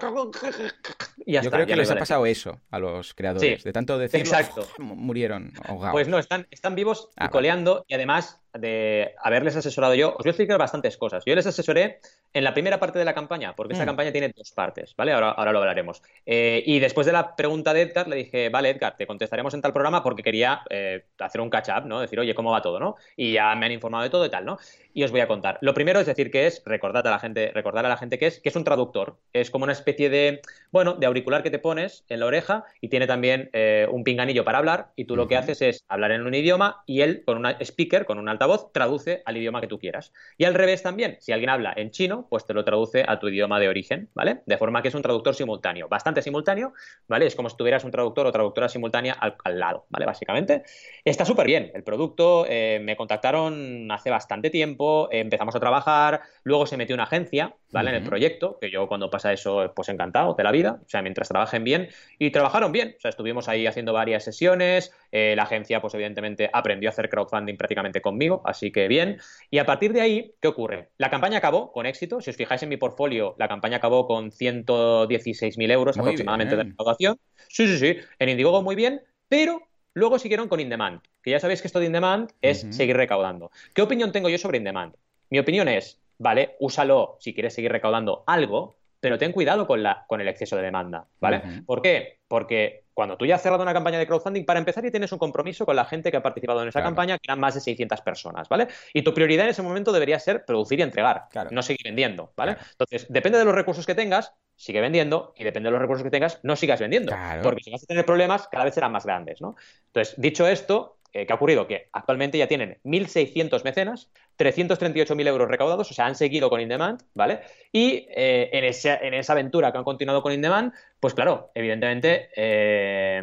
S1: Y
S2: Yo creo que les ha pasado eso a los creadores. de tanto decirlo,
S1: exacto.
S2: murieron ahogados.
S1: Pues no, están, están vivos y ah, coleando. Y además de haberles asesorado yo, os voy a explicar bastantes cosas. Yo les asesoré en la primera parte de la campaña, porque esta mm. campaña tiene dos partes, ¿vale? Ahora, ahora lo hablaremos. Eh, y después de la pregunta de Edgar, le dije, vale, Edgar, te contestaremos en tal programa porque quería eh, hacer un catch-up, ¿no? Decir, oye, ¿cómo va todo, no? Y ya me han informado de todo y tal, ¿no? Y os voy a contar. Lo primero es decir que es, recordad a la gente, recordar a la gente que es, que es un traductor. Es como una especie de, bueno, de auricular que te pones en la oreja y tiene también eh, un pinganillo para hablar y tú lo que haces es hablar en un idioma y él con un speaker, con un altavoz, traduce al idioma que tú quieras. Y al revés también, si alguien habla en chino, pues te lo traduce a tu idioma de origen, ¿vale? De forma que es un traductor simultáneo, bastante simultáneo, ¿vale? Es como si tuvieras un traductor o traductora simultánea al, lado, ¿vale? Básicamente. Está súper bien. El producto eh, me contactaron hace bastante tiempo, empezamos a trabajar, luego se metió una agencia, ¿vale? En el proyecto, que yo cuando pasa eso, pues encantado de la vida, o sea, mientras trabajen bien, y trabajaron bien, o sea, estuvimos ahí haciendo varias sesiones, eh, la agencia, pues evidentemente aprendió a hacer crowdfunding prácticamente conmigo, así que bien. Y a partir de ahí, ¿qué ocurre? La campaña acabó con éxito. Si os fijáis en mi portfolio, la campaña acabó con 116.000 euros aproximadamente de recaudación. Sí, sí, sí. En Indiegogo muy bien, pero luego siguieron con InDemand, que ya sabéis que esto de InDemand es seguir recaudando. ¿Qué opinión tengo yo sobre InDemand? Mi opinión es, vale, úsalo si quieres seguir recaudando algo, pero ten cuidado con, la, con el exceso de demanda, ¿vale? ¿Por qué? Porque cuando tú ya has cerrado una campaña de crowdfunding, para empezar ya tienes un compromiso con la gente que ha participado en esa campaña, que eran más de 600 personas, ¿vale? Y tu prioridad en ese momento debería ser producir y entregar, no seguir vendiendo, ¿vale? Entonces, depende de los recursos que tengas, sigue vendiendo, y depende de los recursos que tengas, no sigas vendiendo, porque si vas a tener problemas, cada vez serán más grandes, ¿no? Entonces, dicho esto, ¿qué ha ocurrido? Que actualmente ya tienen 1.600 mecenas, 338.000 euros recaudados, o sea, han seguido con InDemand, ¿vale? Y eh, en, esa, en, esa, aventura que han continuado con InDemand, pues claro, evidentemente, eh,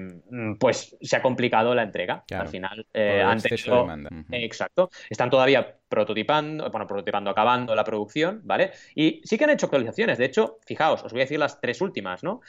S1: pues se ha complicado la entrega. Al final,
S2: han tenido...
S1: Exacto. Están todavía prototipando, bueno, prototipando, acabando la producción, ¿vale? Y sí que han hecho actualizaciones. De hecho, fijaos, os voy a decir las tres últimas, ¿no?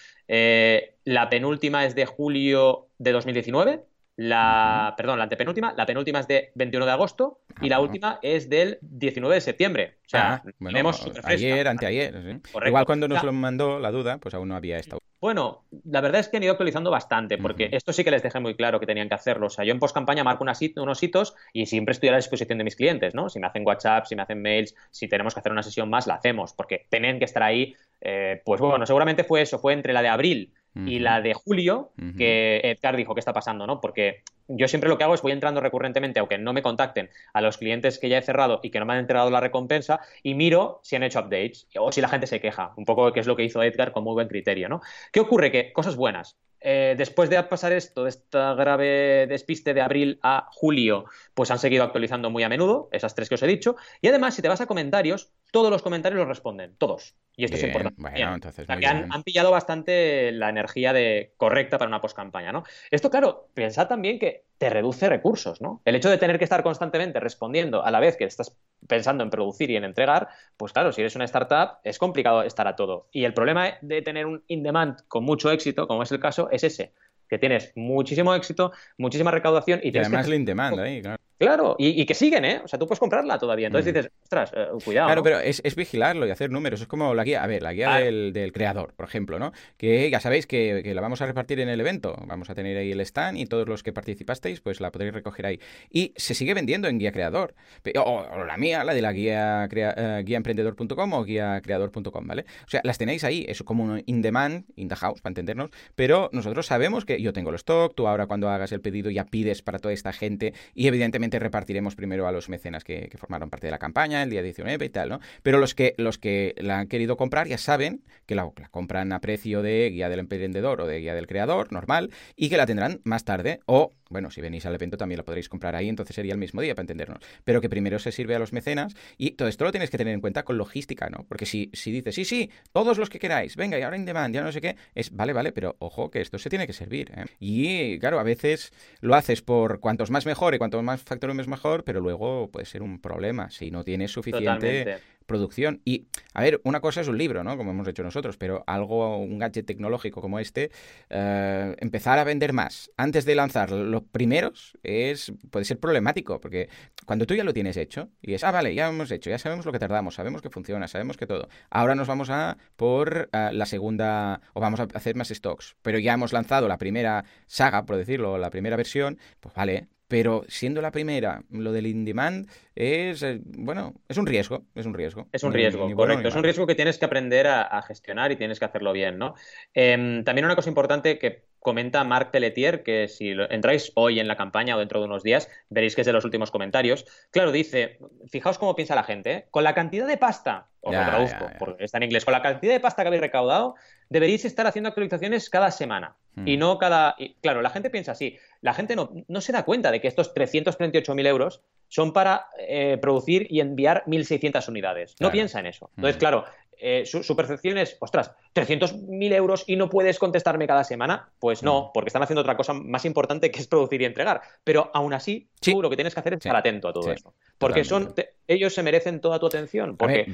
S1: la penúltima es de julio de 2019 la, perdón, la antepenúltima, la penúltima es de 21 de agosto y la última es del 19 de septiembre. O sea,
S2: ah, tenemos ayer, anteayer. Igual cuando nos lo mandó la duda, pues aún no había estado.
S1: Bueno, la verdad es que han ido actualizando bastante, porque esto sí que les dejé muy claro que tenían que hacerlo. O sea, yo en post campaña marco unos hitos y siempre estoy a la disposición de mis clientes, ¿no? Si me hacen WhatsApp, si me hacen mails, si tenemos que hacer una sesión más, la hacemos, porque tienen que estar ahí. Eh, pues bueno, seguramente fue eso, fue entre la de abril y la de julio, que Edgar dijo, ¿qué está pasando? ¿no? Porque yo siempre lo que hago es voy entrando recurrentemente, aunque no me contacten, a los clientes que ya he cerrado y que no me han entregado la recompensa y miro si han hecho updates o si la gente se queja. Un poco que es lo que hizo Edgar con muy buen criterio, ¿no? ¿Qué ocurre? Que cosas buenas. Eh, después de pasar esto, de esta grave despiste de abril a julio, pues han seguido actualizando muy a menudo, esas tres que os he dicho. Y además, si te vas a comentarios, todos los comentarios los responden, todos. Y esto es importante.
S2: Bueno, entonces
S1: han, pillado bastante la energía de, correcta para una postcampaña, ¿no? Esto, claro, pensad también que te reduce recursos, ¿no? El hecho de tener que estar constantemente respondiendo a la vez que estás pensando en producir y en entregar, pues claro, si eres una startup es complicado estar a todo. Y el problema de tener un in-demand con mucho éxito, como es el caso, es ese, que tienes muchísimo éxito, muchísima recaudación y,
S2: y además el in-demand ahí, claro.
S1: Claro, y, que siguen, ¿eh? O sea, tú puedes comprarla todavía. Entonces mm. dices, ostras, eh, cuidado.
S2: Claro, pero es, vigilarlo y hacer números. Es como la guía, a ver, la guía del, creador, por ejemplo, ¿no? Que ya sabéis que, la vamos a repartir en el evento. Vamos a tener ahí el stand y todos los que participasteis, pues la podréis recoger ahí. Y se sigue vendiendo en guía creador. O, la mía, la de la guía eh, guiaemprendedor.com o guía creador.com, ¿vale? O sea, las tenéis ahí, es como un in demand, in the house, para entendernos. Pero nosotros sabemos que yo tengo el stock, tú ahora cuando hagas el pedido ya pides para toda esta gente y evidentemente obviamente repartiremos primero a los mecenas que, formaron parte de la campaña el día 19 y tal, ¿no? Pero los que, los que la han querido comprar ya saben que la, la compran a precio de guía del emprendedor o de guía del creador, normal, y que la tendrán más tarde o bueno, si venís al evento también lo podréis comprar ahí, entonces sería el mismo día para entendernos. Pero que primero se sirve a los mecenas y todo esto lo tienes que tener en cuenta con logística, ¿no? Porque si, si dices, sí, sí, todos los que queráis, venga, y ahora in demand, ya no sé qué, es, vale, vale, pero ojo que esto se tiene que servir. ¿eh? Y claro, a veces lo haces por cuantos más mejor y cuantos más factores mejor, pero luego puede ser un problema si no tienes suficiente producción. Y, a ver, una cosa es un libro, ¿no? Como hemos hecho nosotros, pero algo, un gadget tecnológico como este, eh, empezar a vender más antes de lanzar los primeros es puede ser problemático, porque cuando tú ya lo tienes hecho y es, ah, vale, ya hemos hecho, ya sabemos lo que tardamos, sabemos que funciona, sabemos que todo. Ahora nos vamos a por eh, la segunda, o vamos a hacer más stocks, pero ya hemos lanzado la primera saga, por decirlo, la primera versión, pues vale, pero siendo la primera, lo del in-demand es, eh, bueno, es un riesgo, es un riesgo.
S1: Es un riesgo, correcto. es un riesgo que tienes que aprender a, gestionar y tienes que hacerlo bien, ¿no? Em, también una cosa importante que comenta Marc Pelletier, que si entráis hoy en la campaña o dentro de unos días, veréis que es de los últimos comentarios. Claro, dice, fijaos cómo piensa la gente, ¿eh? con la cantidad de pasta, os lo traduzco, porque está en inglés, con la cantidad de pasta que habéis recaudado, deberíais estar haciendo actualizaciones cada semana hmm. y no cada... claro, la gente piensa así, la gente no, no se da cuenta de que estos 338.000 euros son para eh, producir y enviar 1.600 unidades. No piensa en eso. Entonces, hmm. claro, eh, su, percepción es, ostras, 300.000 euros y no puedes contestarme cada semana. Pues no, mm. porque están haciendo otra cosa más importante que es producir y entregar. Pero aún así, tú lo que tienes que hacer es estar atento a todo eso. Porque son, ellos se merecen toda tu atención. Porque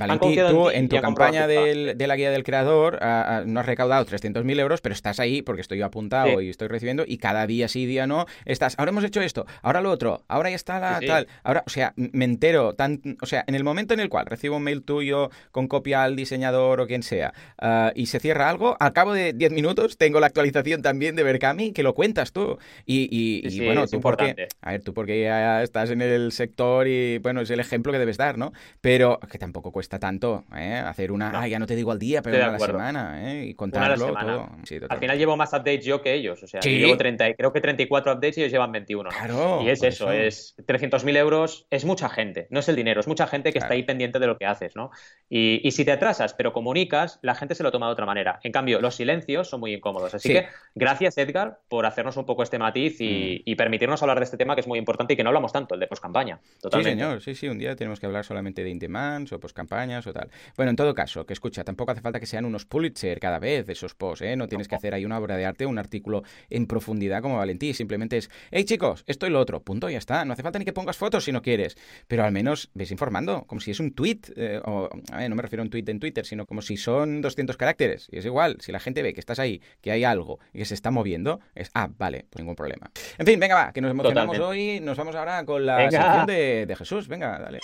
S2: tú en, tu campaña de la guía del creador no has recaudado 300.000 euros, pero estás ahí porque estoy apuntado y estoy recibiendo y cada día sí, día no, estás, ahora hemos hecho esto, ahora lo otro, ahora ya está la tal, ahora, o sea, me entero, tan, o sea, en el momento en el cual recibo un mail tuyo con copia al diseñador o quien sea ah, y se cierra algo, al cabo de 10 minutos tengo la actualización también de Berkami que lo cuentas tú. Y, bueno, tú porque, a ver, tú porque ya estás en el sector y bueno, es el ejemplo que debes dar, ¿no? Pero que tampoco cuesta tanto ¿eh? hacer una, ah, ya no te digo al día, pero una a la semana, ¿eh? Y contarlo todo.
S1: al final llevo más updates yo que ellos, o sea, llevo 30, creo que 34 updates y ellos llevan 21. Claro, y es eso, es 300.000 euros, es mucha gente, no es el dinero, es mucha gente que está ahí pendiente de lo que haces, ¿no? Y, y si te atrasas, pero comunicas, la gente se lo toma de otra manera. En cambio, los silencios son muy incómodos. Así que gracias, Edgar, por hacernos un poco este matiz y, mm. permitirnos hablar de este tema que es muy importante y que no hablamos tanto, el de poscampaña.
S2: Totalmente. Sí, señor. Sí, sí. Un día tenemos que hablar solamente de in-demands o poscampañas o tal. Bueno, en todo caso, que escucha, tampoco hace falta que sean unos Pulitzer cada vez esos posts, ¿eh? No tienes que hacer ahí una obra de arte, un artículo en profundidad como Valentí. Simplemente es, hey chicos, esto y lo otro. Punto, ya está. No hace falta ni que pongas fotos si no quieres. Pero al menos ves informando, como si es un tweet. Eh, o, no me refiero a un tweet en Twitter, sino como si son 200 caracteres. Y es igual, si la gente ve que estás ahí, que hay algo y que se está moviendo, es, ah, vale, pues ningún problema. En fin, venga, va, que nos emocionamos hoy. Nos vamos ahora con la sección de, de Jesús. Venga, dale.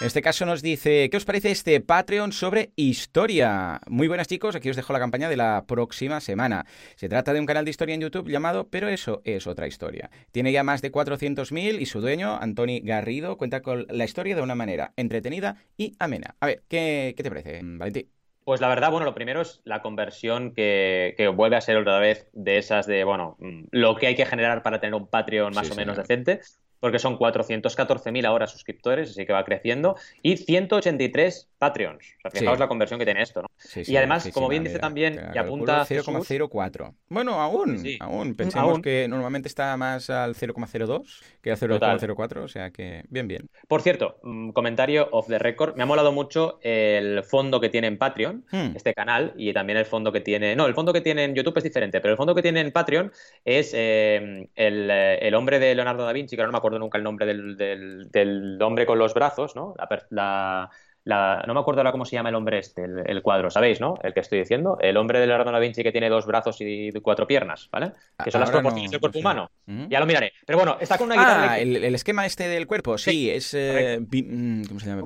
S2: En este caso nos dice, ¿qué os parece este Patreon sobre historia? Muy buenas chicos, aquí os dejo la campaña de la próxima semana. Se trata de un canal de historia en YouTube llamado Pero eso es otra historia. Tiene ya más de 400.000 y su dueño, Antoni Garrido, cuenta con la historia de una manera entretenida y amena. A ver, ¿qué, qué te parece, Valentín?
S1: Pues la verdad, bueno, lo primero es la conversión que, vuelve a ser otra vez de esas de, bueno, mm, lo que hay que generar para tener un Patreon más o menos decente porque son 414.000 ahora suscriptores, así que va creciendo, y 183 Patreons. O sea, fijaos la conversión que tiene esto, ¿no? y además, como bien dice también, y apunta
S2: 0,04. Bueno, aún, aún. Pensemos que normalmente está más al 0,02 que al 0,04, o sea que bien, bien.
S1: Por cierto, mm, comentario off the record, me ha molado mucho el fondo que tiene en Patreon, hmm. este canal, y también el fondo que tiene... No, el fondo que tiene en YouTube es diferente, pero el fondo que tiene en Patreon es eh, eh, el, hombre de Leonardo da Vinci, que ahora no me acuerdo nunca el nombre del, del, hombre con los brazos, ¿no? la, no me acuerdo ahora cómo se llama el hombre este, el, cuadro, ¿sabéis, no? El que estoy diciendo. El hombre de Leonardo da Vinci que tiene dos brazos y cuatro piernas, ¿vale? Que son las proporciones del cuerpo humano. Ya lo miraré. Pero bueno, está con una guitarra.
S2: Ah, el, esquema este del cuerpo, sí, es. Eh, mm, ¿Cómo se llama?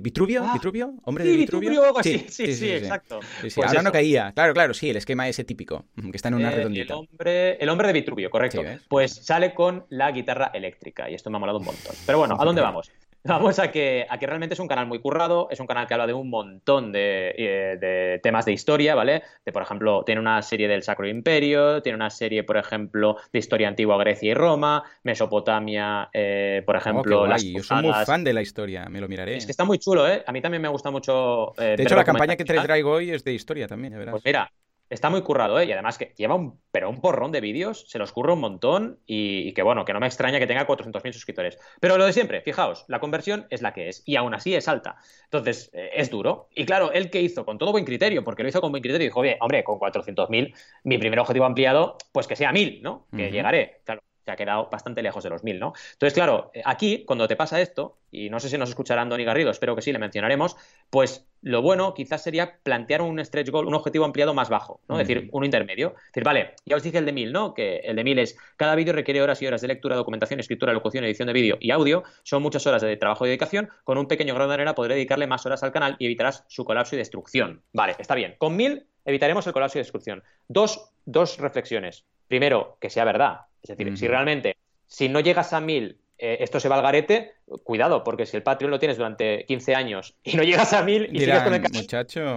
S2: ¿Vitruvio? Ah, ¿Vitruvio? ¿Hombre de Vitruvio?
S1: Sí, sí, sí, exacto.
S2: Pues ahora no caía. Claro, claro, sí, el esquema ese típico, que está en una eh, redondita.
S1: El hombre, el hombre de Vitruvio, correcto. Pues sale con la guitarra eléctrica y esto me ha molado un montón. Pero bueno, ¿a dónde vamos? [LAUGHS] Vamos a que, a que realmente es un canal muy currado, es un canal que habla de un montón de, eh, de, temas de historia, ¿vale? De, por ejemplo, tiene una serie del Sacro Imperio, tiene una serie, por ejemplo, de historia antigua Grecia y Roma, Mesopotamia, eh, por oh, ejemplo.
S2: las Yo soy muy fan de la historia, me lo miraré.
S1: Es que está muy chulo, ¿eh? A mí también me gusta mucho.
S2: Eh, de hecho, la campaña que te traigo hoy es de historia también, verás.
S1: Pues mira, Está muy currado, ¿eh? Y además que lleva un, pero un porrón de vídeos, se los curra un montón y, que bueno, que no me extraña que tenga 400.000 suscriptores. Pero lo de siempre, fijaos, la conversión es la que es y aún así es alta. Entonces, eh, es duro. Y claro, él que hizo con todo buen criterio, porque lo hizo con buen criterio, dijo, oye, hombre, con 400.000, mi primer objetivo ampliado, pues que sea 1.000, ¿no? Que llegaré. Claro, se ha quedado bastante lejos de los 1000, ¿no? Entonces, claro, eh, aquí, cuando te pasa esto, y no sé si nos escuchará Andoni Garrido, espero que sí, le mencionaremos, pues lo bueno quizás sería plantear un stretch goal, un objetivo ampliado más bajo, ¿no? Es decir, un intermedio. Es decir, vale, ya os dije el de 1000, ¿no? Que el de 1000 es cada vídeo requiere horas y horas de lectura, documentación, escritura, locución, edición de vídeo y audio. Son muchas horas de trabajo y dedicación. Con un pequeño grado de arena podré dedicarle más horas al canal y evitarás su colapso y destrucción. Vale, está bien. Con 1000 evitaremos el colapso y destrucción. Dos, dos reflexiones. Primero, que sea verdad. Es decir, si realmente si no llegas a 1000, eh, esto se va al garete, cuidado, porque si el Patreon lo tienes durante 15 años y no llegas a 1000 y sigues con el
S2: muchacho,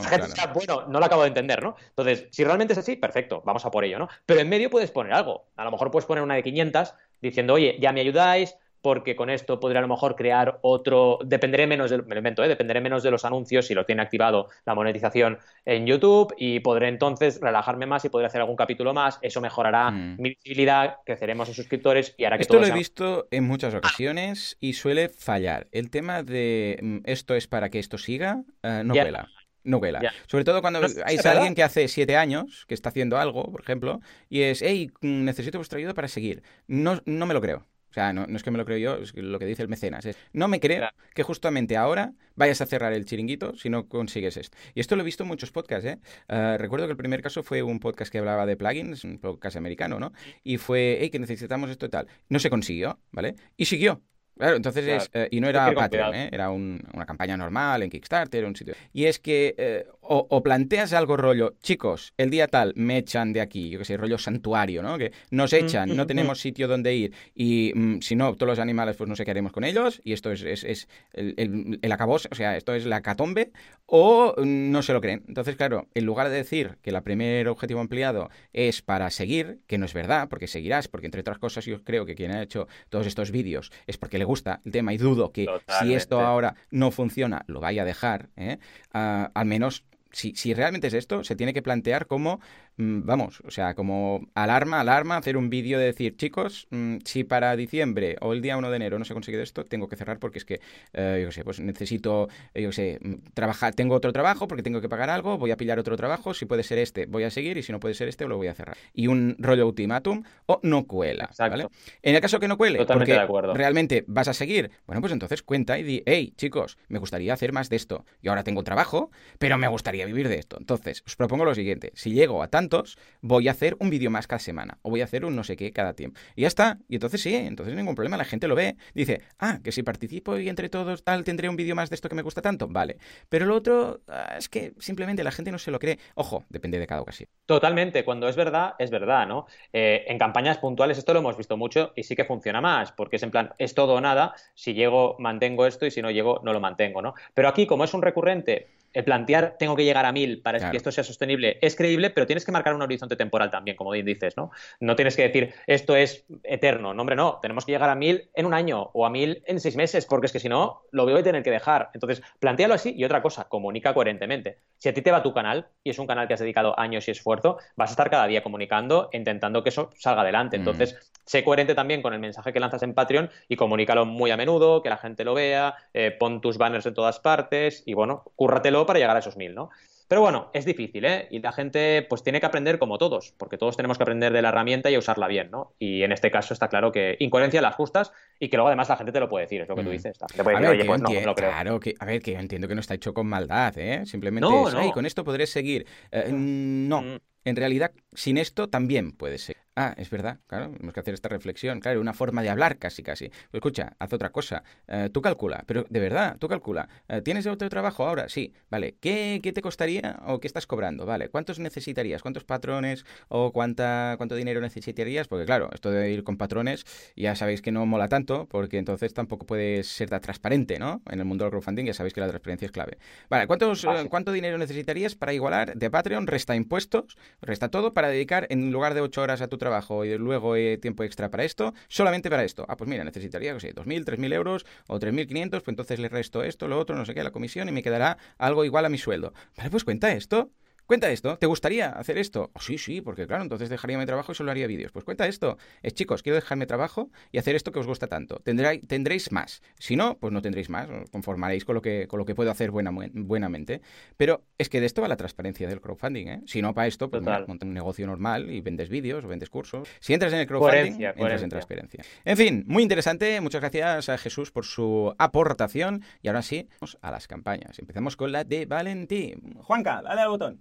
S1: bueno, no lo acabo de entender, ¿no? Entonces, si realmente es así, perfecto, vamos a por ello, ¿no? Pero en medio puedes poner algo. A lo mejor puedes poner una de 500 diciendo, oye, ya me ayudáis, porque con esto podría a lo mejor crear otro, dependeré menos del, me ¿eh? dependeré menos de los anuncios si lo tiene activado la monetización en YouTube y podré entonces relajarme más y poder hacer algún capítulo más, eso mejorará mm. mi visibilidad, creceremos en suscriptores y hará que
S2: esto lo he visto en muchas ocasiones y suele fallar. El tema de mm, esto es para que esto siga, uh, no vuela no Sobre todo cuando hay alguien que hace siete años, que está haciendo algo, por ejemplo, y es, hey, necesito vuestra ayuda para seguir. No, no me lo creo. O sea, no, es que me lo creo yo, es lo que dice el mecenas. no me creo que justamente ahora vayas a cerrar el chiringuito si no consigues esto. Y esto lo he visto en muchos podcasts, ¿eh? Ah, recuerdo que el primer caso fue un podcast que hablaba de plugins, un podcast americano, ¿no? Y fue, hey, que necesitamos esto y tal. No se consiguió, ¿vale? Y siguió. Claro, entonces es, eh, y no era Patreon, ¿eh? era una campaña normal en Kickstarter, un sitio. Y es que eh, o, planteas algo rollo, chicos, el día tal me echan de aquí, yo que sé, rollo santuario, ¿no? Que nos echan, no tenemos sitio donde ir y mm, si no, todos los animales pues no sé qué haremos con ellos y esto es, es, el, el, el o sea, esto es la catombe o no se lo creen. Entonces, claro, en lugar de decir que el primer objetivo ampliado es para seguir, que no es verdad, porque seguirás, porque entre otras cosas yo creo que quien ha hecho todos estos vídeos es porque le gusta el tema y dudo que si esto ahora no funciona lo vaya a dejar, ¿eh? Ah, al menos si, si, realmente es esto, se tiene que plantear como Mm, vamos, o sea, como alarma, alarma, hacer un vídeo de decir, chicos, mm, si para diciembre o el día 1 de enero no se ha conseguido esto, tengo que cerrar porque es que, eh, yo qué sé, pues necesito, yo qué sé, mm, trabajar, tengo otro trabajo porque tengo que pagar algo, voy a pillar otro trabajo, si puede ser este, voy a seguir y si no puede ser este, lo voy a cerrar. Y un rollo ultimátum o no cuela, ¿vale? En el caso que no cuele, porque realmente vas a seguir, bueno, pues entonces cuenta y di, hey, chicos, me gustaría hacer más de esto. Y ahora tengo trabajo, pero me gustaría vivir de esto. Entonces, os propongo lo siguiente, si llego a tanto voy a hacer un vídeo más cada semana o voy a hacer un no sé qué cada tiempo. Y ya está. Y entonces sí, entonces ningún problema, la gente lo ve. Dice, ah, que si participo y entre todos tal, tendré un vídeo más de esto que me gusta tanto. Vale. Pero lo otro ah, es que simplemente la gente no se lo cree. Ojo, depende de cada ocasión.
S1: Totalmente. Cuando es verdad, es verdad, ¿no? Eh, en campañas puntuales esto lo hemos visto mucho y sí que funciona más, porque es en plan, es todo o nada. Si llego, mantengo esto y si no llego, no lo mantengo, ¿no? Pero aquí, como es un recurrente el plantear tengo que llegar a mil para que esto sea sostenible es creíble, pero tienes que marcar un horizonte temporal también, como dices, ¿no? No tienes que decir esto es eterno, no, hombre, no, tenemos que llegar a mil en un año o a mil en seis meses, porque es que si no, lo voy a tener que dejar. Entonces, plantealo así y otra cosa, comunica coherentemente. Si a ti te va tu canal y es un canal que has dedicado años y esfuerzo, vas a estar cada día comunicando, intentando que eso salga adelante. Mm. Entonces, sé coherente también con el mensaje que lanzas en Patreon y comunícalo muy a menudo, que la gente lo vea, eh, pon tus banners en todas partes y bueno, cúrratelo para llegar a esos mil, ¿no? Pero bueno, es difícil, ¿eh? Y la gente pues tiene que aprender como todos, porque todos tenemos que aprender de la herramienta y usarla bien, ¿no? Y en este caso está claro que incoherencia las justas y que luego además la gente te lo puede decir, es lo que tú mm. dices. Te puede decir, oye, pues no, no creo.
S2: Claro, que, a ver, que entiendo que no está hecho con maldad, ¿eh? Simplemente es, con esto podré seguir. Eh, no, mm. En realidad sin esto también puede ser. Ah, es verdad, claro, tenemos que hacer esta reflexión, claro, una forma de hablar casi, casi. Pues escucha, haz otra cosa, eh, tú calcula, pero de verdad, tú calcula. Eh, ¿Tienes otro trabajo ahora? Sí, vale. ¿Qué, ¿Qué, te costaría o qué estás cobrando? Vale, ¿cuántos necesitarías? ¿Cuántos patrones o cuánta, cuánto dinero necesitarías? Porque claro, esto de ir con patrones ya sabéis que no mola tanto, porque entonces tampoco puedes ser tan transparente, ¿no? En el mundo del crowdfunding ya sabéis que la transparencia es clave. Vale, ¿cuántos, eh, ¿cuánto dinero necesitarías para igualar de Patreon? Resta impuestos, resta todo para dedicar en lugar de ocho horas a tu trabajo y luego eh, tiempo extra para esto, solamente para esto. Ah, pues mira, necesitaría, no sé, 2.000, 3.000 euros o 3.500, pues entonces le resto esto, lo otro, no sé qué, la comisión y me quedará algo igual a mi sueldo. Vale, pues cuenta esto. Cuenta esto, ¿te gustaría hacer esto? Oh, sí, sí, porque claro, entonces dejaría mi trabajo y solo haría vídeos. Pues cuenta esto. Es chicos, quiero dejar mi trabajo y hacer esto que os gusta tanto. Tendréis, tendréis más. Si no, pues no tendréis más. Os conformaréis con lo que, con lo que puedo hacer buena, buenamente. Pero es que de esto va la transparencia del crowdfunding. ¿eh? Si no, para esto, pues monta un negocio normal y vendes vídeos o vendes cursos. Si entras en el crowdfunding, entras en transparencia. En fin, muy interesante. Muchas gracias a Jesús por su aportación. Y ahora sí, vamos a las campañas. Empezamos con la de Valentín. Juanca, dale al botón.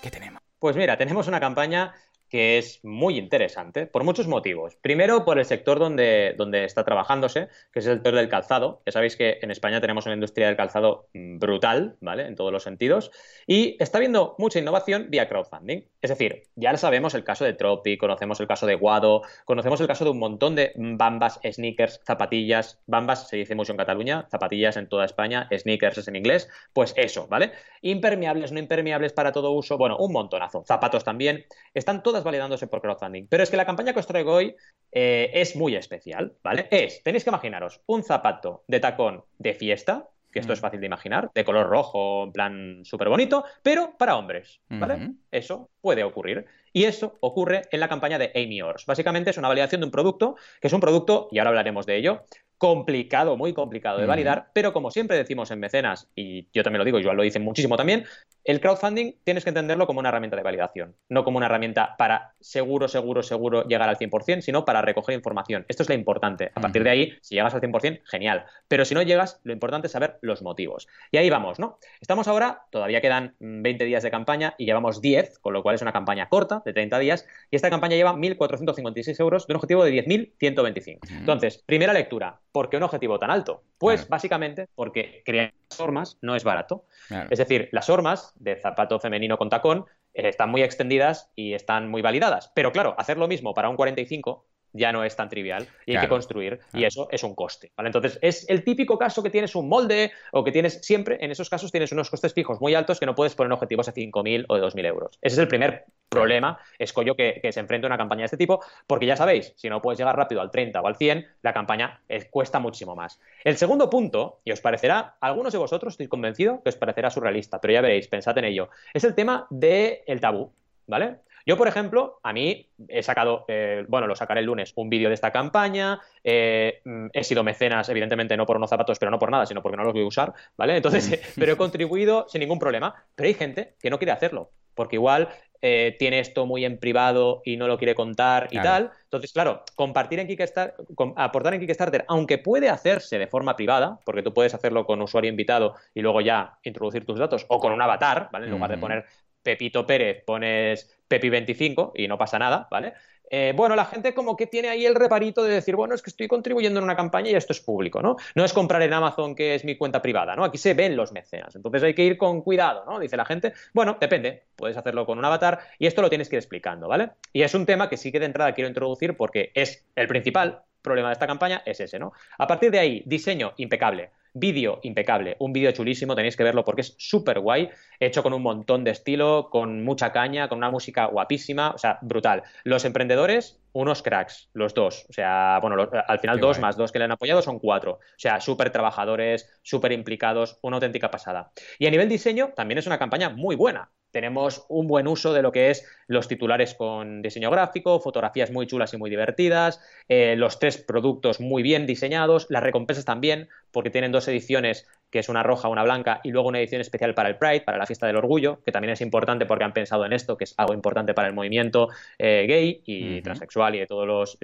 S2: ¿Qué tenemos?
S1: Pues mira, tenemos una campaña que es muy interesante por muchos motivos. Primero, por el sector donde, donde está trabajándose, que es el sector del calzado. Ya sabéis que en España tenemos una industria del calzado brutal, ¿vale? En todos los sentidos. Y está habiendo mucha innovación vía crowdfunding. Es decir, ya sabemos el caso de Tropi, conocemos el caso de Guado, conocemos el caso de un montón de bambas, sneakers, zapatillas. Bambas se dice mucho en Cataluña, zapatillas en toda España, sneakers es en inglés. Pues eso, ¿vale? Impermeables, no impermeables para todo uso, bueno, un montonazo. Zapatos también. Están todas validándose por crowdfunding. Pero es que la campaña que os traigo hoy eh, es muy especial, ¿vale? Es, tenéis que imaginaros, un zapato de tacón de fiesta, que esto es mm. fácil de imaginar, de color rojo, en plan súper bonito, pero para hombres, ¿vale? Eso puede ocurrir. Y eso ocurre en la campaña de Amy Ors. Básicamente es una validación de un producto, que es un producto, y ahora hablaremos de ello, complicado, muy complicado de validar, pero como siempre decimos en mecenas, y yo también lo digo, yo lo dice muchísimo también, el crowdfunding tienes que entenderlo como una herramienta de validación, no como una herramienta para seguro, seguro, seguro llegar al 100%, sino para recoger información. Esto es lo importante. A partir de ahí, si llegas al 100%, genial. Pero si no llegas, lo importante es saber los motivos. Y ahí vamos, ¿no? Estamos ahora, todavía quedan 20 días de campaña y llevamos 10, con lo cual es una campaña corta, de 30 días, y esta campaña lleva 1.456 euros de un objetivo de 10.125. Entonces, primera lectura, ¿Por qué un objetivo tan alto? Pues básicamente porque crear hormas no es barato. Es decir, las hormas de zapato femenino con tacón eh, están muy extendidas y están muy validadas. Pero claro, hacer lo mismo para un 45 ya no es tan trivial y hay que construir y eso es un coste. ¿vale? Entonces, es el típico caso que tienes un molde o que tienes siempre, en esos casos tienes unos costes fijos muy altos que no puedes poner objetivos de 5.000 o de 2.000 euros. Ese es el primer problema, escollo que, que se enfrenta a una campaña de este tipo, porque ya sabéis, si no puedes llegar rápido al 30 o al 100, la campaña cuesta muchísimo más. El segundo punto, y os parecerá, a algunos de vosotros estoy convencido que os parecerá surrealista, pero ya veréis, pensad en ello, es el tema del el tabú, ¿vale? Yo, por ejemplo, a mí he sacado, eh, bueno, lo sacaré el lunes, un vídeo de esta campaña, eh, mm, he sido mecenas, evidentemente, no por unos zapatos, pero no por nada, sino porque no los voy a usar, ¿vale? Entonces, [LAUGHS] pero he contribuido sin ningún problema. Pero hay gente que no quiere hacerlo, porque igual eh, tiene esto muy en privado y no lo quiere contar y tal. Entonces, claro, compartir en Kickstarter, aportar en Kickstarter, aunque puede hacerse de forma privada, porque tú puedes hacerlo con usuario invitado y luego ya introducir tus datos, o con un avatar, ¿vale? En lugar de poner Pepito Pérez, pones Pepi25 y no pasa nada, ¿vale? Eh, bueno, la gente como que tiene ahí el reparito de decir, bueno, es que estoy contribuyendo en una campaña y esto es público, ¿no? No es comprar en Amazon que es mi cuenta privada, ¿no? Aquí se ven los mecenas, entonces hay que ir con cuidado, ¿no? Dice la gente, bueno, depende, puedes hacerlo con un avatar y esto lo tienes que ir explicando, ¿vale? Y es un tema que sí que de entrada quiero introducir porque es el principal problema de esta campaña, es ese, ¿no? A partir de ahí, diseño impecable. Vídeo impecable, un vídeo chulísimo, tenéis que verlo porque es súper guay, hecho con un montón de estilo, con mucha caña, con una música guapísima, o sea, brutal. Los emprendedores, unos cracks, los dos, o sea, bueno, al final dos más dos que le han apoyado son cuatro, o sea, súper trabajadores, súper implicados, una auténtica pasada. Y a nivel diseño, también es una campaña muy buena, tenemos un buen uso de lo que es los titulares con diseño gráfico, fotografías muy chulas y muy divertidas, eh, los tres productos muy bien diseñados, las recompensas también, porque tienen dos ediciones, que es una roja, una blanca, y luego una edición especial para el Pride, para la fiesta del orgullo, que también es importante porque han pensado en esto, que es algo importante para el movimiento eh, gay y transexual y de todos los,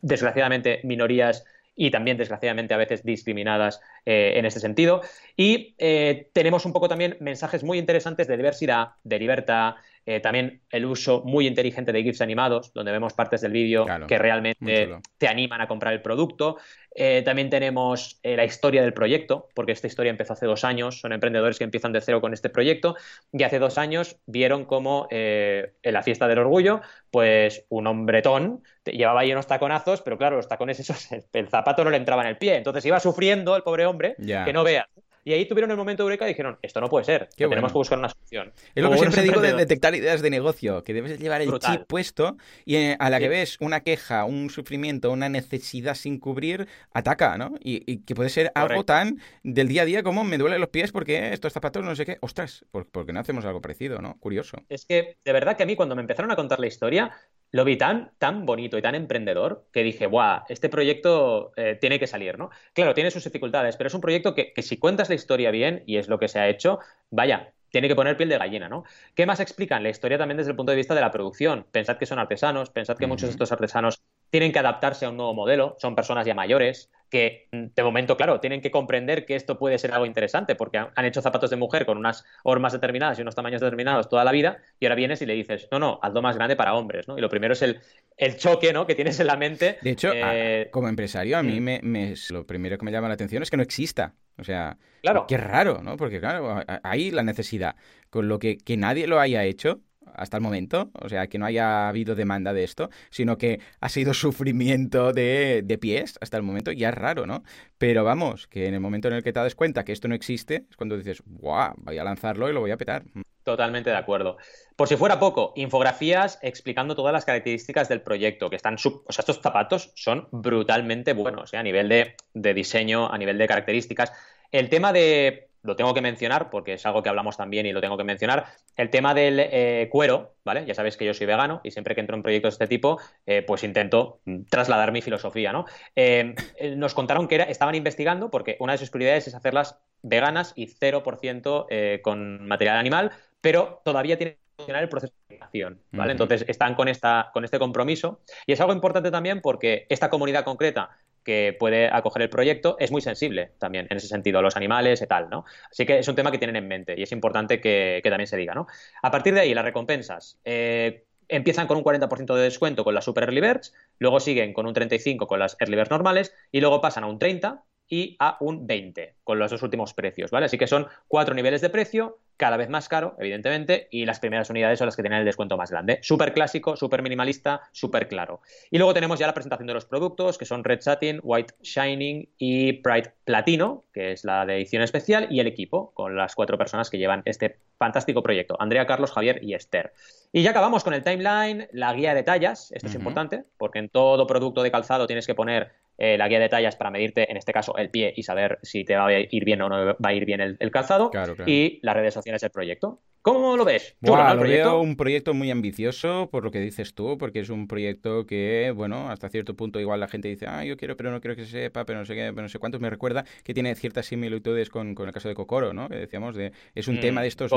S1: desgraciadamente, minorías y también desgraciadamente a veces discriminadas eh, en este sentido. Y eh, tenemos un poco también mensajes muy interesantes de diversidad, de libertad, Eh, también el uso muy inteligente de GIFs animados, donde vemos partes del vídeo que realmente te animan a comprar el producto. Eh, también tenemos eh, la historia del proyecto, porque esta historia empezó hace dos años. Son emprendedores que empiezan de cero con este proyecto y hace dos años vieron cómo en la fiesta del orgullo, pues un hombretón llevaba ahí unos taconazos, pero claro, los tacones esos, [LAUGHS] el, zapato no le entraba en el pie. Entonces iba sufriendo el pobre hombre, que no vea. Y ahí tuvieron el momento de eureka y dijeron, esto no puede ser, tenemos que buscar una solución.
S2: Es lo que siempre digo de detectar ideas de negocio, que debes llevar el chip puesto y eh, a la que ves una queja, un sufrimiento, una necesidad sin cubrir, ataca, ¿no? Y, que puede ser algo tan del día a día como me duelen los pies porque estos zapatos no sé qué. Ostras, porque no hacemos algo parecido, ¿no? Curioso.
S1: Es que, de verdad que a mí cuando me empezaron a contar la historia, lo vi tan, tan bonito y tan emprendedor que dije, ¡buah! Este proyecto eh, tiene que salir, ¿no? Claro, tiene sus dificultades, pero es un proyecto que, si cuentas la historia bien, y es lo que se ha hecho, vaya, tiene que poner piel de gallina, ¿no? ¿Qué más explican? La historia también desde el punto de vista de la producción. Pensad que son artesanos, pensad que muchos de estos artesanos tienen que adaptarse a un nuevo modelo, son personas ya mayores, que mm, de momento, claro, tienen que comprender que esto puede ser algo interesante, porque han hecho zapatos de mujer con unas hormas determinadas y unos tamaños determinados toda la vida, y ahora vienes y le dices, no, no, hazlo más grande para hombres, ¿no? Y lo primero es el, el choque, ¿no? Que tienes en la mente.
S2: De hecho, eh, como empresario, a mí me, me, lo primero que me llama la atención es que no exista. O sea, claro. qué raro, ¿no? Porque, claro, hay la necesidad. Con lo que, que nadie lo haya hecho, hasta el momento, o sea, que no haya habido demanda de esto, sino que ha sido [LAUGHS] sufrimiento de, de, pies hasta el momento, ya es raro, ¿no? Pero vamos, que en el momento en el que te das cuenta que esto no existe, es cuando dices, ¡guau! Voy a lanzarlo y lo voy a petar.
S1: Totalmente de acuerdo. Por si fuera poco, infografías explicando todas las características del proyecto, que están, o sea, estos zapatos son brutalmente buenos, ¿eh? a nivel de, de diseño, a nivel de características. El tema de lo tengo que mencionar porque es algo que hablamos también y lo tengo que mencionar. El tema del eh, cuero, ¿vale? Ya sabéis que yo soy vegano y siempre que entro en proyectos de este tipo, eh, pues intento trasladar mi filosofía, ¿no? Eh, nos contaron que era, estaban investigando porque una de sus prioridades es hacerlas veganas y 0% con material animal, pero todavía tiene que funcionar el proceso de creación, ¿vale? Entonces están con, esta, con este compromiso y es algo importante también porque esta comunidad concreta que puede acoger el proyecto es muy sensible también en ese sentido, a los animales y tal, ¿no? Así que es un tema que tienen en mente y es importante que, también se diga, ¿no? A partir de ahí, las recompensas. Eh, empiezan con un 40% de descuento con las Super Early Birds, luego siguen con un 35% con las Early Birds normales y luego pasan a un 30% y a un 20% con los dos últimos precios, ¿vale? Así que son cuatro niveles de precio, cada vez más caro, evidentemente, y las primeras unidades son las que tienen el descuento más grande. Súper clásico, súper minimalista, súper claro. Y luego tenemos ya la presentación de los productos, que son Red Satin, White Shining y Pride Platino, que es la de edición especial, y el equipo, con las cuatro personas que llevan este fantástico proyecto, Andrea, Carlos, Javier y Esther. Y ya acabamos con el timeline, la guía de tallas, esto es importante, porque en todo producto de calzado tienes que poner eh, la guía de tallas para medirte, en este caso, el pie y saber si te va a ir bien o no va a ir bien el, calzado. Y las redes sociales proyecto. ¿Cómo lo ves?
S2: lo veo un proyecto muy ambicioso, por lo que dices tú, porque es un proyecto que, bueno, hasta cierto punto igual la gente dice, ah, yo quiero, pero no quiero que se sepa, pero no sé qué, pero no sé cuántos. Me recuerda que tiene ciertas similitudes con, el caso de Kokoro, ¿no? Que decíamos, de, es un mm, tema de estos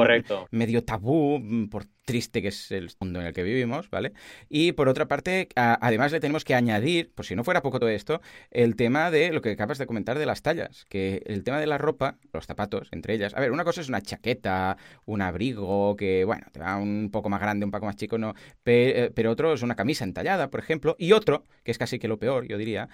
S2: medio tabú, por triste que es el mundo en el que vivimos, ¿vale? Y por otra parte, además le tenemos que añadir, por si no fuera poco todo esto, el tema de lo que acabas de comentar de las tallas, que el tema de la ropa, los zapatos, entre ellas. A ver, una cosa es una chaqueta, un abrigo, que, bueno, te va un poco más grande, un poco más chico, no, eh, pero, otro es una camisa entallada, por ejemplo, y otro, que es casi que lo peor, yo diría,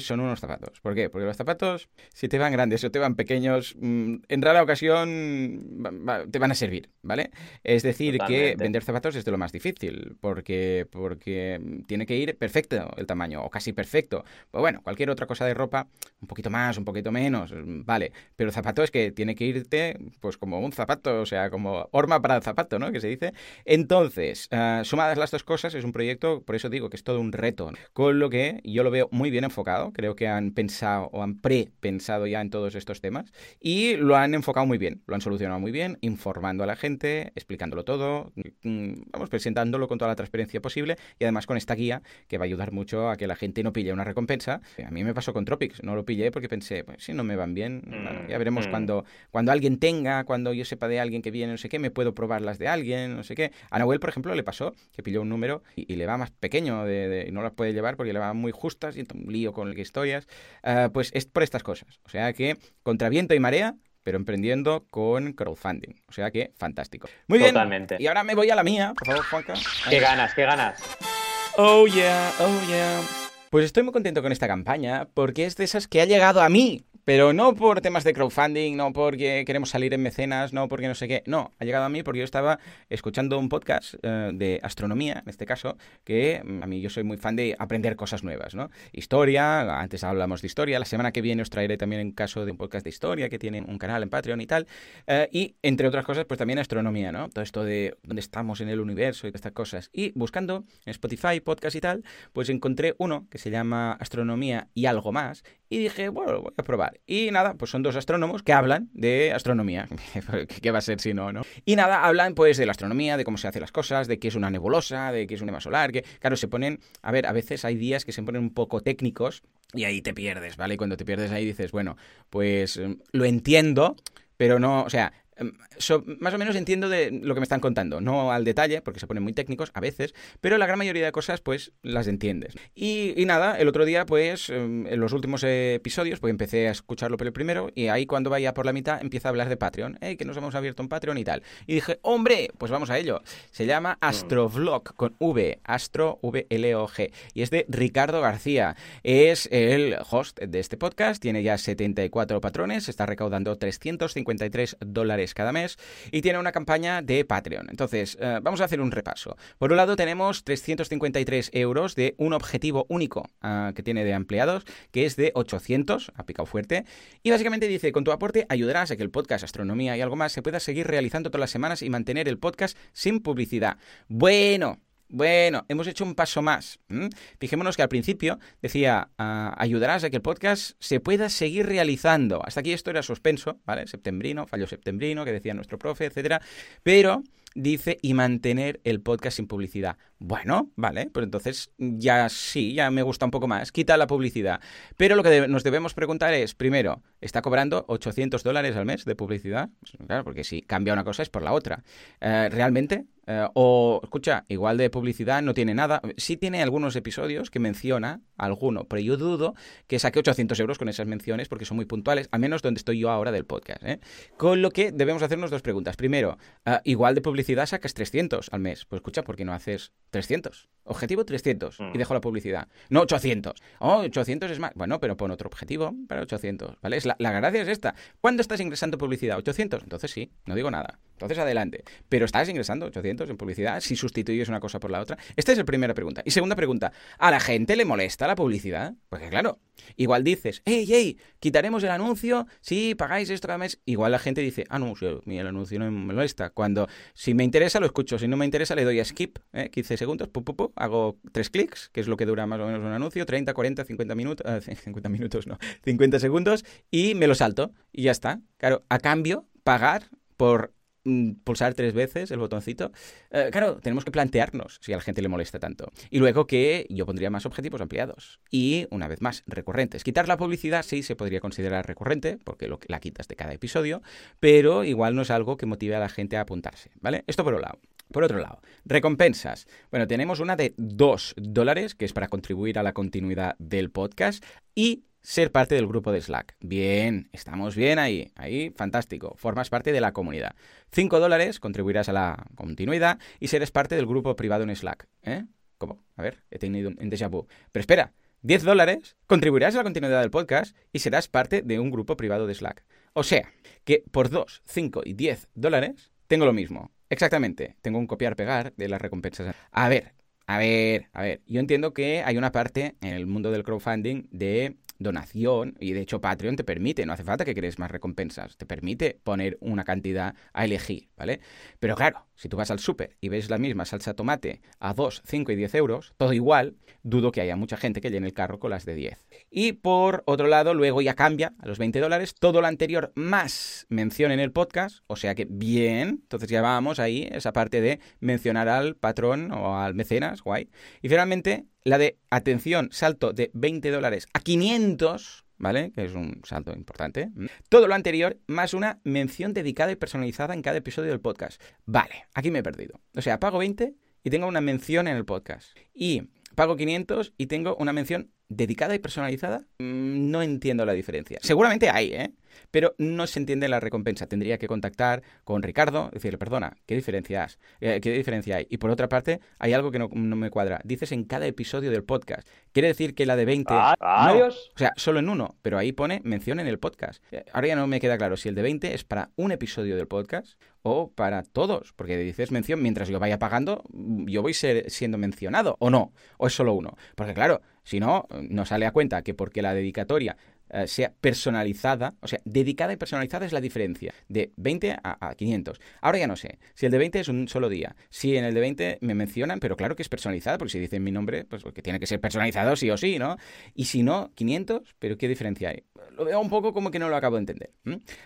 S2: son unos zapatos. ¿Por qué? Porque los zapatos, si te van grandes o te van pequeños, mm, en rara ocasión te van a servir, ¿vale? Es decir, que vender zapatos es de lo más difícil, porque, porque tiene que ir perfecto el tamaño, o casi perfecto. Pues bueno, cualquier otra cosa de ropa, un poquito más, un poquito menos, vale, pero el zapato es que tiene que irte, pues como un zapato, o sea, como horma para el zapato, ¿no? Que se dice. Entonces, uh, sumadas las dos cosas, es un proyecto, por eso digo que es todo un reto, con lo que yo lo veo muy bien enfocado. Creo que han pensado o han pre-pensado ya en todos estos temas y lo han enfocado muy bien, lo han solucionado muy bien, informando a la gente, explicándolo todo, mm, vamos, presentándolo con toda la transparencia posible y además con esta guía que va a ayudar mucho a que la gente no pille una recompensa. A mí me pasó con Tropics, no lo pillé porque pensé, pues si no me van bien, mm, ya veremos mm. cuando, cuando alguien tenga, cuando yo sepa de alguien que viene, no sé qué, me puedo probar las de alguien, no sé qué. A Nahuel, por ejemplo, le pasó que pilló un número y, le va más pequeño de, y no las puede llevar porque le va muy justas y un lío con el que historias. Ah, pues es por estas cosas. O sea que contra viento y marea pero emprendiendo con crowdfunding. O sea que fantástico. Muy bien.
S1: Totalmente.
S2: Y ahora me voy a la mía, por favor, Juanca.
S1: Qué ganas, qué ganas.
S2: Oh yeah, oh yeah. Pues estoy muy contento con esta campaña porque es de esas que ha llegado a mí. Pero no por temas de crowdfunding, no porque queremos salir en mecenas, no porque no sé qué. No, ha llegado a mí porque yo estaba escuchando un podcast eh, de astronomía, en este caso, que mm, a mí yo soy muy fan de aprender cosas nuevas, ¿no? Historia, antes hablamos de historia, la semana que viene os traeré también un caso de un podcast de historia que tienen un canal en Patreon y tal. eh, y entre otras cosas, pues también astronomía, ¿no? Todo esto de dónde estamos en el universo y estas cosas. Y buscando en Spotify, podcast y tal, pues encontré uno que se llama Astronomía y algo más. Y dije, bueno, voy a probar. Y nada, pues son dos astrónomos que hablan de astronomía. [LAUGHS] ¿Qué va a ser si no, no? Y nada, hablan pues de la astronomía, de cómo se hacen las cosas, de qué es una nebulosa, de qué es un tema solar, que claro, se ponen, a ver, a veces hay días que se ponen un poco técnicos y ahí te pierdes, ¿vale? Y cuando te pierdes ahí dices, bueno, pues eh, lo entiendo, pero no, o sea, so- más o menos entiendo de lo que me están contando, no al detalle, porque se ponen muy técnicos a veces, pero la gran mayoría de cosas, pues, las entiendes. Y, y nada, el otro día, pues, em, en los últimos episodios, pues empecé a escucharlo por el primero, y ahí cuando vaya por la mitad empieza a hablar de Patreon, eh, que nos hemos abierto un Patreon y tal. Y dije, hombre, pues vamos a ello. Se llama Astrovlog, con V, Astro, V-L-O-G, y es de Ricardo García. Es el host de este podcast, tiene ya 74 patrones, está recaudando 353 dólares cada mes y tiene una campaña de Patreon. Entonces, eh, vamos a hacer un repaso. Por un lado, tenemos 353 euros de un objetivo único ah, que tiene de empleados, que es de 800, ha picado fuerte, y básicamente dice, con tu aporte ayudarás a que el podcast Astronomía y algo más se pueda seguir realizando todas las semanas y mantener el podcast sin publicidad. Bueno, bueno, hemos hecho un paso más. Fijémonos que al principio decía, ah, ayudarás a que el podcast se pueda seguir realizando. Hasta aquí esto era suspenso, ¿vale? Septembrino, fallo septembrino, que decía nuestro profe, etcétera. Pero dice, y mantener el podcast sin publicidad. Bueno, vale, pues entonces ya sí, ya me gusta un poco más. Quita la publicidad. Pero lo que nos debemos preguntar es, primero, ¿está cobrando 800 dólares al mes de publicidad? Pues, Claro, porque si cambia una cosa es por la otra. Eh, ¿Realmente? Eh, o, escucha, igual de publicidad no tiene nada. Sí tiene algunos episodios que menciona alguno, pero yo dudo que saque 800 euros con esas menciones porque son muy puntuales, al menos donde estoy yo ahora del podcast. ¿eh? Con lo que debemos hacernos dos preguntas. Primero, eh, igual de publicidad sacas 300 al mes. Pues escucha, ¿por qué no haces 300? Objetivo 300 y
S1: Mm.
S2: dejo la publicidad. No 800. Oh, 800 es más. Bueno, pero pon otro objetivo para 800, ¿vale? Es la, la gracia es esta. ¿Cuándo estás ingresando publicidad? 800. Entonces sí, no digo nada. Entonces adelante. Pero estás ingresando 800 en publicidad si sustituyes una cosa por la otra. Esta es la primera pregunta. Y segunda pregunta, ¿a la gente le molesta la publicidad? Porque claro, igual dices, hey, hey, quitaremos el anuncio si pagáis esto cada mes. Igual la gente dice, ah, no, el anuncio no me molesta. Cuando, si me interesa, lo escucho. Si no me interesa, le doy a skip, ¿eh? 15 segundos, pu, pu, pu, hago tres clics, que es lo que dura más o menos un anuncio, 30, 40, 50 minutos, eh, [LAUGHS] 50 minutos no, 50 segundos, y me lo salto. Y ya está. Claro, a cambio, pagar por pulsar tres veces el botoncito. Eh, claro, tenemos que plantearnos si a la gente le molesta tanto. Y luego que yo pondría más objetivos ampliados. Y, una vez más, recurrentes. Quitar la publicidad sí se podría considerar recurrente, porque lo, la quitas de cada episodio, pero igual no es algo que motive a la gente a apuntarse, ¿vale? Esto por un lado. Por otro lado, recompensas. Bueno, tenemos una de 2 dólares, que es para contribuir a la continuidad del podcast, y ser parte del grupo de Slack. Bien, estamos bien ahí, ahí, fantástico. Formas parte de la comunidad. 5 dólares, contribuirás a la continuidad y serás parte del grupo privado en Slack. ¿Eh? ¿Cómo? A ver, he tenido un déjà vu. Pero espera, 10 dólares, contribuirás a la continuidad del podcast y serás parte de un grupo privado de Slack. O sea, que por 2, 5 y 10 dólares tengo lo mismo. Exactamente, tengo un copiar-pegar de las recompensas. A ver, a ver, a ver. Yo entiendo que hay una parte en el mundo del crowdfunding de donación y de hecho Patreon te permite, no hace falta que crees más recompensas, te permite poner una cantidad a elegir, ¿vale? Pero claro, si tú vas al súper y ves la misma salsa tomate a 2, 5 y 10 euros, todo igual, dudo que haya mucha gente que llene el carro con las de 10. Y por otro lado, luego ya cambia a los 20 dólares todo lo anterior más mención en el podcast, o sea que bien, entonces ya vamos ahí, esa parte de mencionar al patrón o al mecenas, guay. Y finalmente, la de atención, salto de 20 dólares a 500, ¿vale? Que es un salto importante. Todo lo anterior más una mención dedicada y personalizada en cada episodio del podcast. Vale, aquí me he perdido. O sea, pago 20 y tengo una mención en el podcast. Y pago 500 y tengo una mención dedicada y personalizada, mm, no entiendo la diferencia. Seguramente hay, ¿eh? pero no se entiende la recompensa. Tendría que contactar con Ricardo, decirle, perdona, ¿qué diferencia, eh, ¿qué diferencia hay? Y por otra parte, hay algo que no, me cuadra. Dices en cada episodio del podcast. Quiere decir que la de 20...
S1: Ah, adiós.
S2: o sea, solo en uno, pero ahí pone mención en el podcast. Eh, ahora ya no me queda claro si el de 20 es para un episodio del podcast o para todos, porque dices mención mientras yo vaya pagando, yo voy ser, siendo mencionado, o no, o es solo uno. Porque claro, si no, no sale a cuenta que porque la dedicatoria eh, sea personalizada, o sea, dedicada y personalizada es la diferencia, de 20 a, 500. Ahora ya no sé, si el de 20 es un solo día, si en el de 20 me mencionan, pero claro que es personalizada, porque si dicen mi nombre, pues que tiene que ser personalizado sí o sí, ¿no? Y si no, 500, pero ¿qué diferencia hay? Lo veo un poco como que no lo acabo de entender.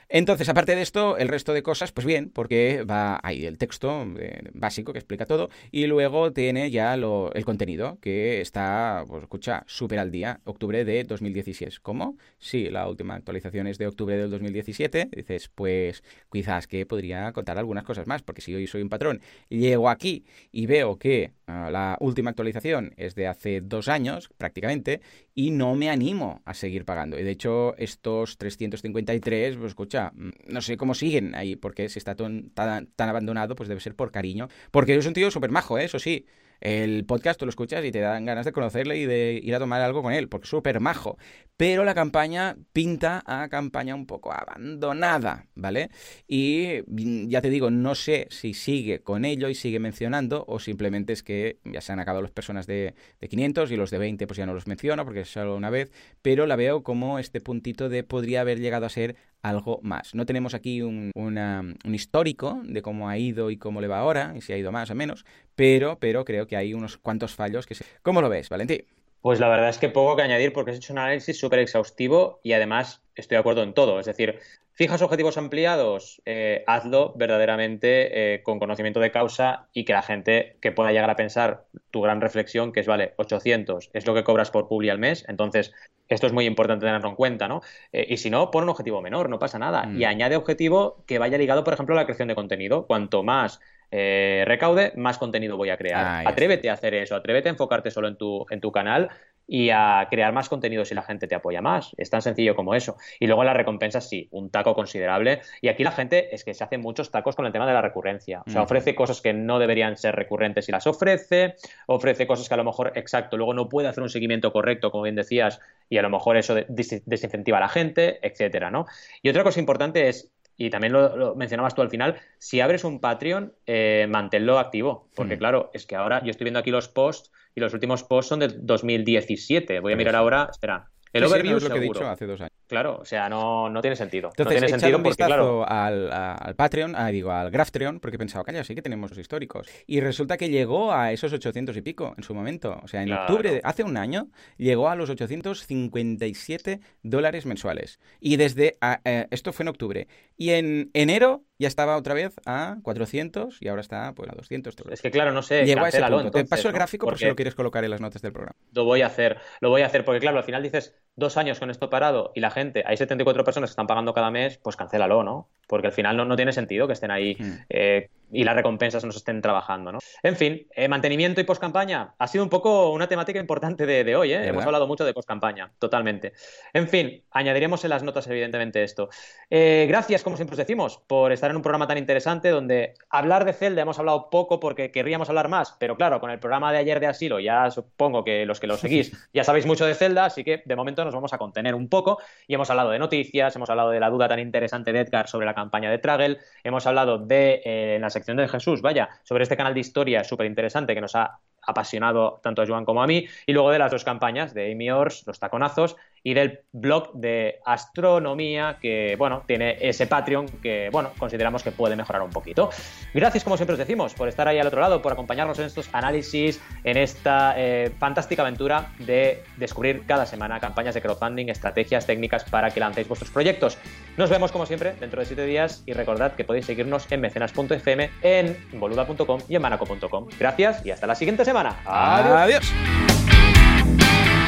S2: Entonces, aparte de esto, el resto de cosas, pues bien, porque va ahí el texto eh, básico que explica todo, y luego tiene ya el contenido, que está, pues escucha, súper al día, octubre de 2016. ¿Cómo? Sí, la última actualización es de octubre del 2017. Dices, pues quizás que podría contar algunas cosas más, porque si hoy soy un patrón, llego aquí y veo que ah, la última actualización es de hace dos años prácticamente y no me animo a seguir pagando. Y de hecho, estos 353, pues escucha, mm, no sé cómo siguen ahí, porque si está tan, tan, abandonado, pues debe ser por cariño. Porque soy un tío súper majo, ¿eh? eso sí el podcast tú lo escuchas y te dan ganas de conocerle y de ir a tomar algo con él, porque es súper majo. Pero la campaña pinta a campaña un poco abandonada, ¿vale? Y mm, ya te digo, no sé si sigue con ello y sigue mencionando o simplemente es que ya se han acabado las personas de, de 500 y los de 20 pues ya no los menciono porque es solo una vez, pero la veo como este puntito de podría haber llegado a ser algo más. No tenemos aquí un, un, histórico de cómo ha ido y cómo le va ahora, y si ha ido más o menos, pero, pero creo que hay unos cuantos fallos que se... ¿Cómo lo ves, Valentín?
S1: Pues la verdad es que poco que añadir porque has hecho un análisis súper exhaustivo y además estoy de acuerdo en todo. Es decir, fijas objetivos ampliados, eh, hazlo verdaderamente eh, con conocimiento de causa y que la gente que pueda llegar a pensar tu gran reflexión, que es, vale, 800 es lo que cobras por Publi al mes, entonces esto es muy importante tenerlo en cuenta, ¿no? Eh, y si no, pon un objetivo menor, no pasa nada. Y mm. añade objetivo que vaya ligado, por ejemplo, a la creación de contenido. Cuanto más eh, recaude, más contenido voy a crear. atrévete a hacer eso, atrévete a enfocarte solo en tu, en tu canal y a crear más contenido si la gente te apoya más. Es tan sencillo como eso. Y luego las recompensas, sí, un taco considerable. Y aquí la gente es que se hace muchos tacos con el tema de la recurrencia. O sea, ofrece cosas que no deberían ser recurrentes y las ofrece, ofrece cosas que a lo mejor, exacto, luego no puede hacer un seguimiento correcto, como bien decías, y a lo mejor eso desincentiva a la gente, etcétera, ¿no? Y otra cosa importante es y también lo, mencionabas tú al final, si abres un Patreon, eh, manténlo activo, porque hmm. claro, es que ahora yo estoy viendo aquí los posts y los últimos posts son de 2017. Voy a mirar ahora, espera,
S2: el overview es lo que he dicho hace dos años.
S1: Claro, o sea, no, no tiene sentido.
S2: Entonces,
S1: no tiene sentido
S2: un
S1: porque, claro...
S2: al, al, Patreon, ah, digo, al Graftreon, porque pensaba, calla, sí que tenemos los históricos. Y resulta que llegó a esos 800 y pico en su momento. O sea, en octubre, hace un año, llegó a los 857 dólares mensuales. Y desde, eh, esto fue en octubre. Y en enero ya estaba otra vez a 400 y ahora está pues, a 200.
S1: Es que claro, no sé,
S2: Llegó a ese punto. Te paso el gráfico por si lo quieres colocar en las notas del programa.
S1: Lo voy a hacer, lo voy a hacer, porque claro, al final dices dos años con esto parado y la gente, hay 74 personas que están pagando cada mes, pues cancélalo, ¿no? Porque al final no, no tiene sentido que estén ahí hmm. eh, y las recompensas no se estén trabajando, ¿no? En fin, eh, mantenimiento y post-campaña ha sido un poco una temática importante de, hoy, ¿eh? Hemos hablado mucho de post-campaña, totalmente. En fin, añadiremos en las notas, evidentemente, esto. Eh, gracias, como siempre os decimos, por estar en un programa tan interesante donde hablar de Zelda hemos hablado poco porque querríamos hablar más, pero claro, con el programa de ayer de Asilo, ya supongo que los que lo seguís [LAUGHS] ya sabéis mucho de Zelda, así que de momento nos vamos a contener un poco y hemos hablado de noticias, hemos hablado de la duda tan interesante de Edgar sobre la campaña de Traggle, hemos hablado de eh, las sección de Jesús, vaya, sobre este canal de historia súper interesante que nos ha apasionado tanto a Joan como a mí, y luego de las dos campañas de Amy Ors, Los Taconazos, y del blog de astronomía que, bueno, tiene ese Patreon que, bueno, consideramos que puede mejorar un poquito. Gracias, como siempre os decimos, por estar ahí al otro lado, por acompañarnos en estos análisis, en esta eh, fantástica aventura de descubrir cada semana campañas de crowdfunding, estrategias técnicas para que lancéis vuestros proyectos. Nos vemos, como siempre, dentro de siete días y recordad que podéis seguirnos en mecenas.fm, en boluda.com y en manaco.com. Gracias y hasta la siguiente semana.
S2: Adiós. Adiós.